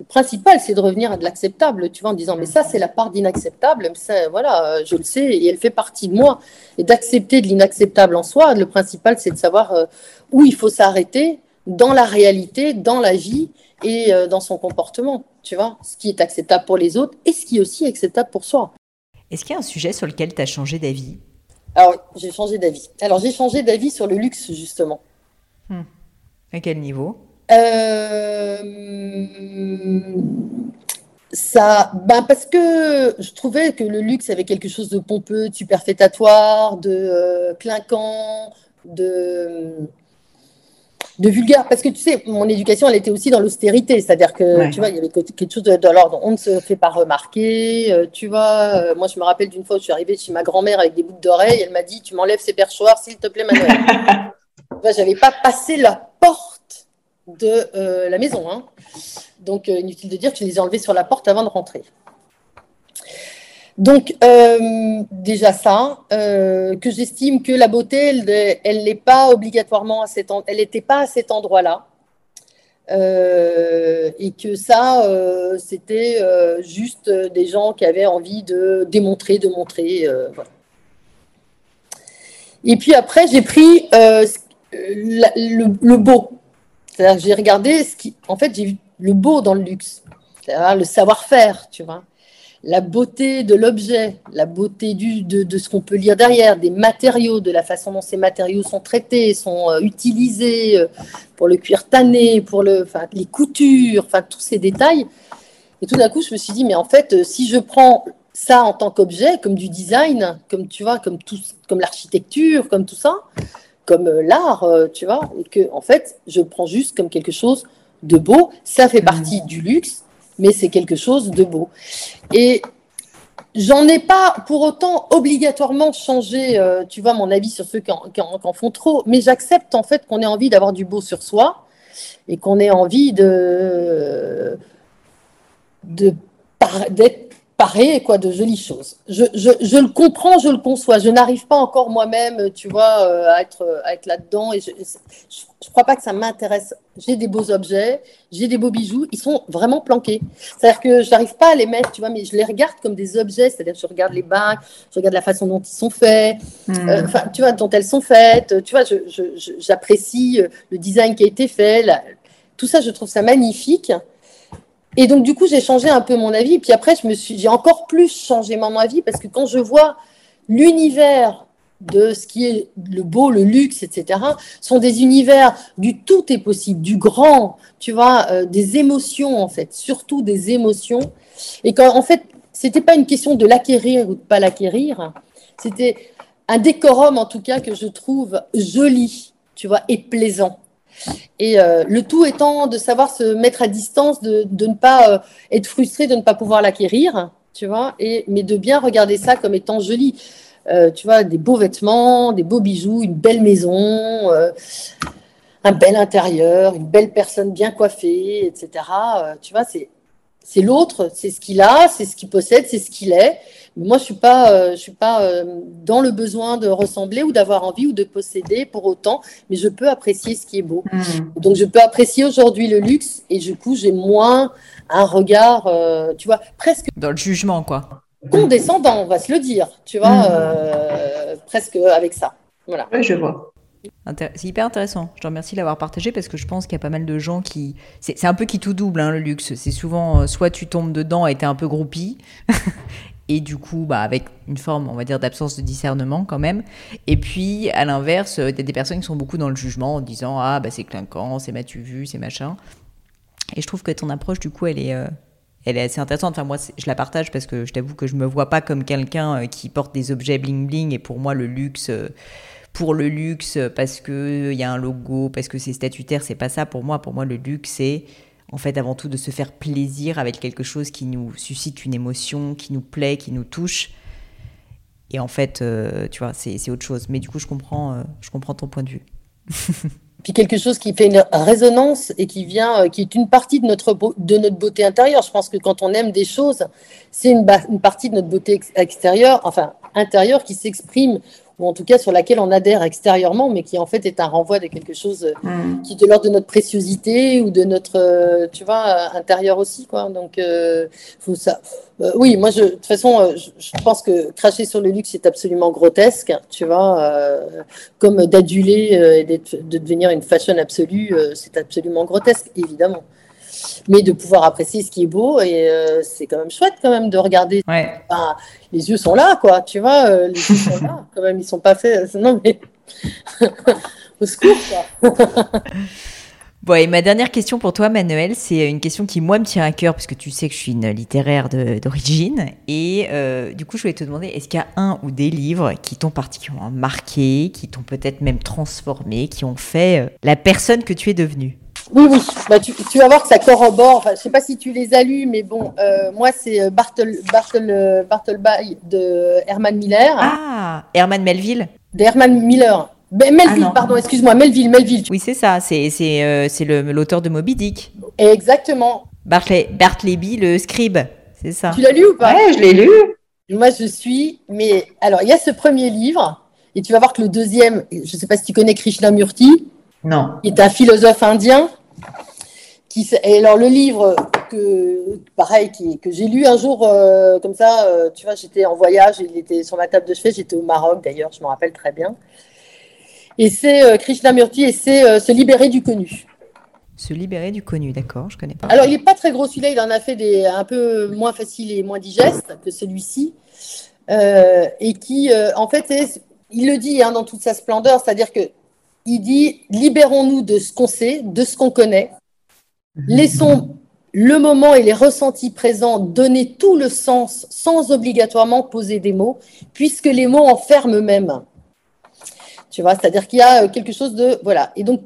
Le principal, c'est de revenir à de l'acceptable, tu vois, en disant, mais ça, c'est la part d'inacceptable, voilà, euh, je le sais, et elle fait partie de moi. Et d'accepter de l'inacceptable en soi, le principal, c'est de savoir où il faut s'arrêter dans la réalité, dans la vie et dans son comportement, tu vois, ce qui est acceptable pour les autres et ce qui est aussi acceptable pour soi. Est-ce qu'il y a un sujet sur lequel tu as changé d'avis? Alors, j'ai changé d'avis. Alors, j'ai changé d'avis sur le luxe, justement. Hmm. À quel niveau? Euh, ça, ben parce que je trouvais que le luxe avait quelque chose de pompeux, de superfétatoire, de euh, clinquant, de de vulgaire, parce que tu sais, mon éducation, elle était aussi dans l'austérité, c'est-à-dire que, tu vois, il y avait quelque chose de, l'ordre, on ne se fait pas remarquer, euh, tu vois, euh, moi je me rappelle d'une fois où je suis arrivée chez ma grand-mère avec des boucles d'oreilles, elle m'a dit, tu m'enlèves ces perchoirs, s'il te plaît, Manuel. Je j'avais pas passé la porte de euh, la maison, hein. donc inutile de dire que je les ai enlevés sur la porte avant de rentrer. Donc, euh, déjà ça, euh, que j'estime que la beauté, elle n'est pas obligatoirement à cet elle n'était pas à cet endroit-là. Euh, et que ça, c'était juste des gens qui avaient envie de démontrer, de montrer. Et puis après, j'ai pris le, beau. J'ai regardé ce qui. En fait, j'ai le beau dans le luxe. Le savoir-faire, tu vois la beauté de l'objet, la beauté du, de, ce qu'on peut lire derrière, des matériaux, de la façon dont ces matériaux sont traités, sont euh, utilisés euh, pour le cuir tanné, pour le, les coutures, enfin tous ces détails. Et tout d'un coup, je me suis dit, mais en fait, euh, si je prends ça en tant qu'objet, comme du design, comme tu vois, comme tout, comme l'architecture, comme tout ça, comme l'art, tu vois, et que en fait, je prends juste comme quelque chose de beau, ça fait mmh. partie du luxe mais c'est quelque chose de beau. Et j'en ai pas pour autant obligatoirement changé, euh, tu vois, mon avis sur ceux qui en, font trop, mais j'accepte en fait qu'on ait envie d'avoir du beau sur soi et qu'on ait envie de d'être paraît quoi de jolies choses. Je, je, je, le comprends, je le conçois. Je n'arrive pas encore moi-même, tu vois, euh, à être, à être là-dedans. Et je ne crois pas que ça m'intéresse. J'ai des beaux objets, j'ai des beaux bijoux. Ils sont vraiment planqués. C'est-à-dire que je n'arrive pas à les mettre, tu vois, mais je les regarde comme des objets. C'est-à-dire que je regarde les bagues, je regarde la façon dont ils sont faits, euh, enfin, tu vois, dont elles sont faites. Tu vois, j'apprécie le design qui a été fait. tout ça, je trouve ça magnifique. Et donc, du coup, j'ai changé un peu mon avis. Puis après, je me suis, j'ai encore plus changé mon avis parce que quand je vois l'univers de ce qui est le beau, le luxe, etc., sont des univers du tout est possible, du grand, tu vois, euh, des émotions en fait, surtout des émotions. Et quand en fait, c'était pas une question de l'acquérir ou de pas l'acquérir, c'était un décorum en tout cas que je trouve joli, tu vois, et plaisant. Et euh, le tout étant de savoir se mettre à distance, de, ne pas euh, être frustré de ne pas pouvoir l'acquérir, tu vois, et, mais de bien regarder ça comme étant joli. Euh, tu vois, des beaux vêtements, des beaux bijoux, une belle maison, un bel intérieur, une belle personne bien coiffée, etc. tu vois, c'est l'autre, c'est ce qu'il a, c'est ce qu'il possède, c'est ce qu'il est. Moi, je suis pas, euh, je suis pas euh, dans le besoin de ressembler ou d'avoir envie ou de posséder pour autant, mais je peux apprécier ce qui est beau. Hmm. Donc, je peux apprécier aujourd'hui le luxe et du coup, j'ai moins un regard, euh, tu vois, presque dans le jugement, quoi. Condescendant, on va se le dire, tu vois, hmm. presque avec ça. Voilà. Oui, je vois. C'est hyper intéressant. Je te remercie d'avoir partagé parce que je pense qu'il y a pas mal de gens qui. C'est un peu qui tout double, hein, le luxe. C'est souvent soit tu tombes dedans et t'es un peu groupie, et du coup bah, avec une forme on va dire d'absence de discernement quand même. Et puis à l'inverse il y a des personnes qui sont beaucoup dans le jugement en disant ah bah c'est clinquant c'est matu vu c'est machin. Et je trouve que ton approche du coup elle est euh, elle est assez intéressante. Enfin moi je la partage parce que je t'avoue que je me vois pas comme quelqu'un euh, qui porte des objets bling bling et pour moi le luxe euh, pour le luxe parce que il y a un logo parce que c'est statutaire c'est pas ça. Pour moi pour moi le luxe c'est en fait, avant tout, de se faire plaisir avec quelque chose qui nous suscite une émotion, qui nous plaît, qui nous touche. Et en fait, euh, tu vois, c'est autre chose. Mais du coup, je comprends, euh, je comprends ton point de vue. Puis quelque chose qui fait une résonance et qui vient, euh, qui est une partie de notre, de notre beauté intérieure. Je pense que quand on aime des choses, c'est une, une, partie de notre beauté extérieure, enfin intérieure, qui s'exprime ou en tout cas sur laquelle on adhère extérieurement, mais qui en fait est un renvoi de quelque chose euh, mm. qui est de l'ordre de notre préciosité ou de notre, euh, tu vois, euh, intérieur aussi, quoi. Donc, faut ça. oui, moi, je, de toute façon, je, pense que cracher sur le luxe est absolument grotesque, tu vois, comme d'aduler et de devenir une fashion absolue, c'est absolument grotesque, évidemment mais de pouvoir apprécier ce qui est beau et euh, c'est quand même chouette quand même de regarder. les yeux sont là, quoi, tu vois, euh, les yeux sont là, quand même, ils sont pas faits. Non mais au secours, quoi. Bon, et ma dernière question pour toi, Manuel, c'est une question qui, moi, me tient à cœur, puisque tu sais que je suis une littéraire d'origine. Et euh, du coup, je voulais te demander, est-ce qu'il y a un ou des livres qui t'ont particulièrement marqué, qui t'ont peut-être même transformé, qui ont fait la personne que tu es devenue? Oui, oui. Bah, tu, vas voir que ça corrobore. Enfin, je ne sais pas si tu les as lus, mais bon, euh, moi, c'est euh, Bartel, Bartel, euh, Bartelby de Herman Miller. Ah, Herman Melville De Herman Miller. Ben, Melville, ah, pardon, excuse-moi, Melville, Melville. Oui, c'est ça, c'est l'auteur de Moby Dick. Exactement. Bartley, Bartleby, le scribe, c'est ça. Tu l'as lu ou pas? Ouais, je l'ai lu. Moi, je suis. Mais alors, il y a ce premier livre, et tu vas voir que le deuxième, je ne sais pas si tu connais Krishnamurti. Non. Il est un philosophe indien. Qui, et alors le livre que pareil que j'ai lu un jour euh, comme ça, euh, tu vois, j'étais en voyage, il était sur ma table de chevet, j'étais au Maroc d'ailleurs, je me rappelle très bien. Et c'est euh, Krishnamurti et c'est se libérer du connu. Se libérer du connu, d'accord, je connais pas. Alors il n'est pas très gros celui-là, il en a fait des un peu moins faciles et moins digestes que celui-ci, et qui en fait il le dit hein, dans toute sa splendeur, c'est-à-dire que il dit libérons-nous de ce qu'on sait, de ce qu'on connaît. Laissons le moment et les ressentis présents donner tout le sens sans obligatoirement poser des mots, puisque les mots enferment eux-mêmes. Tu vois, c'est-à-dire qu'il y a quelque chose de. Voilà. Et donc,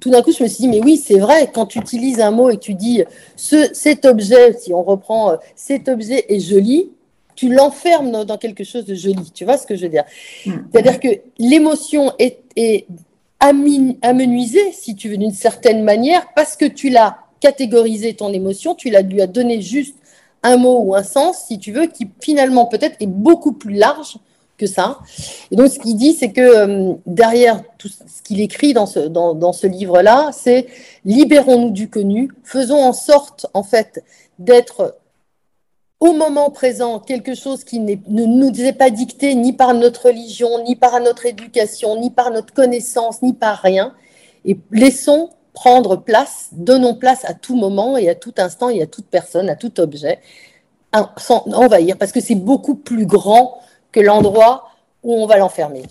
tout d'un coup, je me suis dit, mais oui, c'est vrai, quand tu utilises un mot et que tu dis ce, cet objet, si on reprend euh, cet objet est joli, tu l'enfermes dans quelque chose de joli. Tu vois ce que je veux dire? Mm. C'est-à-dire que l'émotion est, est amenuisée, si tu veux, d'une certaine manière, parce que tu l'as catégorisé ton émotion, tu l'as lui as donné juste un mot ou un sens, si tu veux, qui finalement peut-être est beaucoup plus large que ça. Et donc, ce qu'il dit, c'est que euh, derrière tout ce qu'il écrit dans ce, dans, dans ce livre-là, c'est libérons-nous du connu, faisons en sorte, en fait, d'être au moment présent quelque chose qui ne nous est pas dicté ni par notre religion, ni par notre éducation, ni par notre connaissance, ni par rien. Et laissons prendre place, donnons place à tout moment et à tout instant et à toute personne, à tout objet, sans envahir, parce que c'est beaucoup plus grand que l'endroit où on va l'enfermer.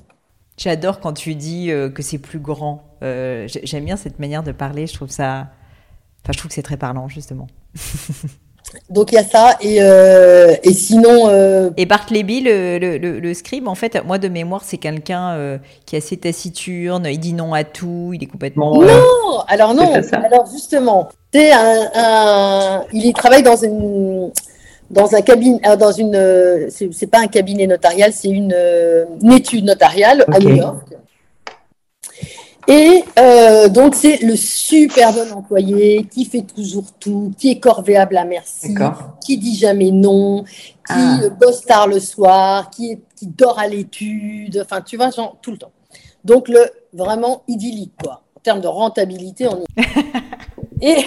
J'adore quand tu dis euh, que c'est plus grand. Euh, j'aime bien cette manière de parler. Je trouve ça. Enfin, je trouve que c'est très parlant, justement. Donc il y a ça et, euh, et sinon. Euh... Et Bartleby, le, le, le, scribe, en fait, moi de mémoire, c'est quelqu'un euh, qui est assez taciturne, il dit non à tout, il est complètement. Non, alors non, alors justement, c'est un, un, il travaille dans une dans un cabinet, dans une, c'est pas un cabinet notarial, c'est une, une, étude notariale à New York. Et euh, donc, c'est le super bon employé qui fait toujours tout, qui est corvéable à merci, qui dit jamais non, qui ah. bosse tard le soir, qui, qui dort à l'étude, enfin, tu vois, genre, tout le temps. Donc, le vraiment idyllique, quoi. En termes de rentabilité, on y et,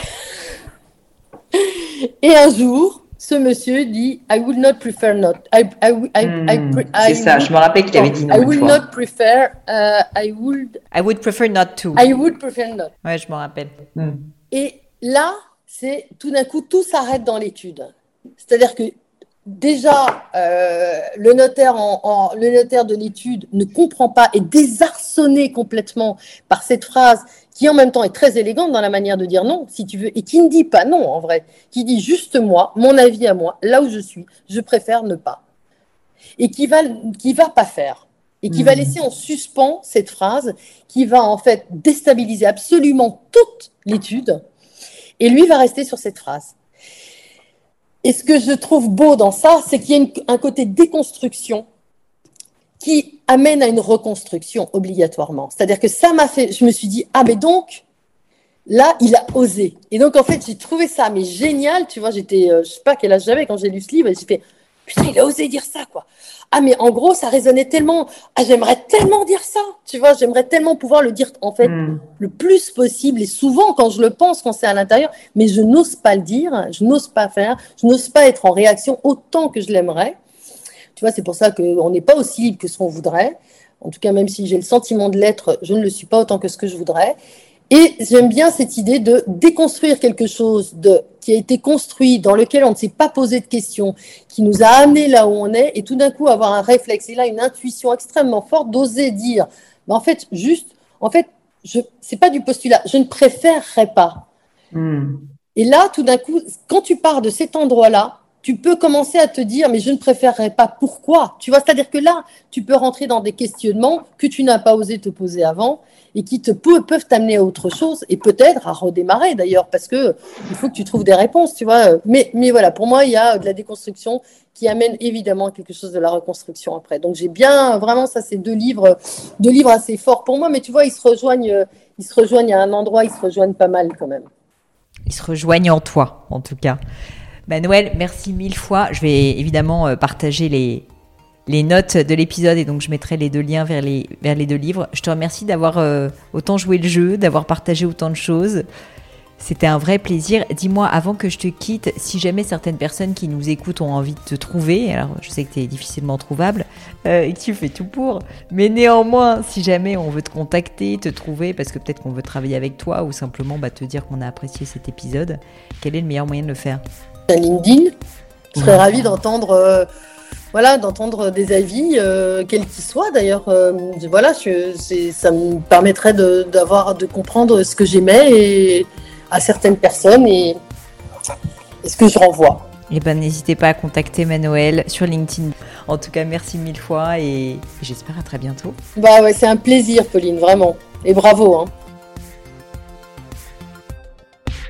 et un jour, ce monsieur dit I would not prefer not. I, I, I, hmm, c'est ça, je me rappelle qu'il avait dit non. I would not prefer. Uh, I would. I would prefer not to. I would prefer not. Ouais, je me rappelle. Hmm. Et là, c'est tout d'un coup, tout s'arrête dans l'étude. C'est-à-dire que déjà, euh, le, notaire en, le notaire de l'étude ne comprend pas, est désarçonné complètement par cette phrase qui en même temps est très élégante dans la manière de dire non, si tu veux, et qui ne dit pas non en vrai, qui dit juste moi, mon avis à moi, là où je suis, je préfère ne pas. Et qui va, qui va pas faire. Et qui va hmm. laisser en suspens cette phrase, qui va en fait déstabiliser absolument toute l'étude. Et lui va rester sur cette phrase. Et ce que je trouve beau dans ça, c'est qu'il y a un côté déconstruction qui amène à une reconstruction obligatoirement. C'est-à-dire que ça m'a fait, je me suis dit, ah mais donc, là, il a osé. Et donc, en fait, j'ai trouvé ça mais génial. Tu vois, j'étais, euh, je sais pas quel âge j'avais quand j'ai lu ce livre, et j'ai fait, putain, il a osé dire ça, quoi. Ah, mais en gros, ça résonnait tellement. Ah, j'aimerais tellement dire ça. Tu vois, j'aimerais tellement pouvoir le dire, en fait, hmm. le plus possible. Et souvent, quand je le pense, quand c'est à l'intérieur, mais je n'ose pas le dire, je n'ose pas faire, je n'ose pas être en réaction autant que je l'aimerais. Tu vois, c'est pour ça qu'on n'est pas aussi libre que ce qu'on voudrait. En tout cas, même si j'ai le sentiment de l'être, je ne le suis pas autant que ce que je voudrais. Et j'aime bien cette idée de déconstruire quelque chose de, qui a été construit, dans lequel on ne s'est pas posé de questions, qui nous a amené là où on est, et tout d'un coup avoir un réflexe et là une intuition extrêmement forte d'oser dire, mais en fait, juste, en fait, je, c'est pas du postulat, je ne préférerais pas. Hmm. Et là, tout d'un coup, quand tu pars de cet endroit-là, tu peux commencer à te dire, mais je ne préférerais pas pourquoi? Tu vois, c'est-à-dire que là, tu peux rentrer dans des questionnements que tu n'as pas osé te poser avant et qui te peuvent t'amener à autre chose et peut-être à redémarrer d'ailleurs parce que il faut que tu trouves des réponses, tu vois. Mais, mais voilà, pour moi, il y a de la déconstruction qui amène évidemment quelque chose de la reconstruction après. Donc j'ai bien, vraiment, ça, c'est deux livres, deux livres assez forts pour moi, mais tu vois, ils se rejoignent, ils se rejoignent à un endroit, ils se rejoignent pas mal quand même. Ils se rejoignent en toi, en tout cas. Manuel, merci mille fois. Je vais évidemment euh, partager les, les notes de l'épisode et donc je mettrai les deux liens vers les, vers les deux livres. Je te remercie d'avoir euh, autant joué le jeu, d'avoir partagé autant de choses. C'était un vrai plaisir. Dis-moi, avant que je te quitte, si jamais certaines personnes qui nous écoutent ont envie de te trouver, alors je sais que tu es difficilement trouvable euh, et que tu fais tout pour, mais néanmoins, si jamais on veut te contacter, te trouver, parce que peut-être qu'on veut travailler avec toi ou simplement bah, te dire qu'on a apprécié cet épisode, quel est le meilleur moyen de le faire? LinkedIn. Je serais ravie d'entendre euh, voilà, d'entendre des avis, euh, quels qu'ils soient d'ailleurs. Euh, voilà, ça me permettrait d'avoir, de, comprendre ce que j'aimais et, à certaines personnes et, ce que je renvoie. Eh ben, n'hésitez pas à contacter Manuel sur LinkedIn. En tout cas, merci mille fois et j'espère à très bientôt. Bah ouais, c'est un plaisir, Pauline, vraiment. Et bravo. Hein.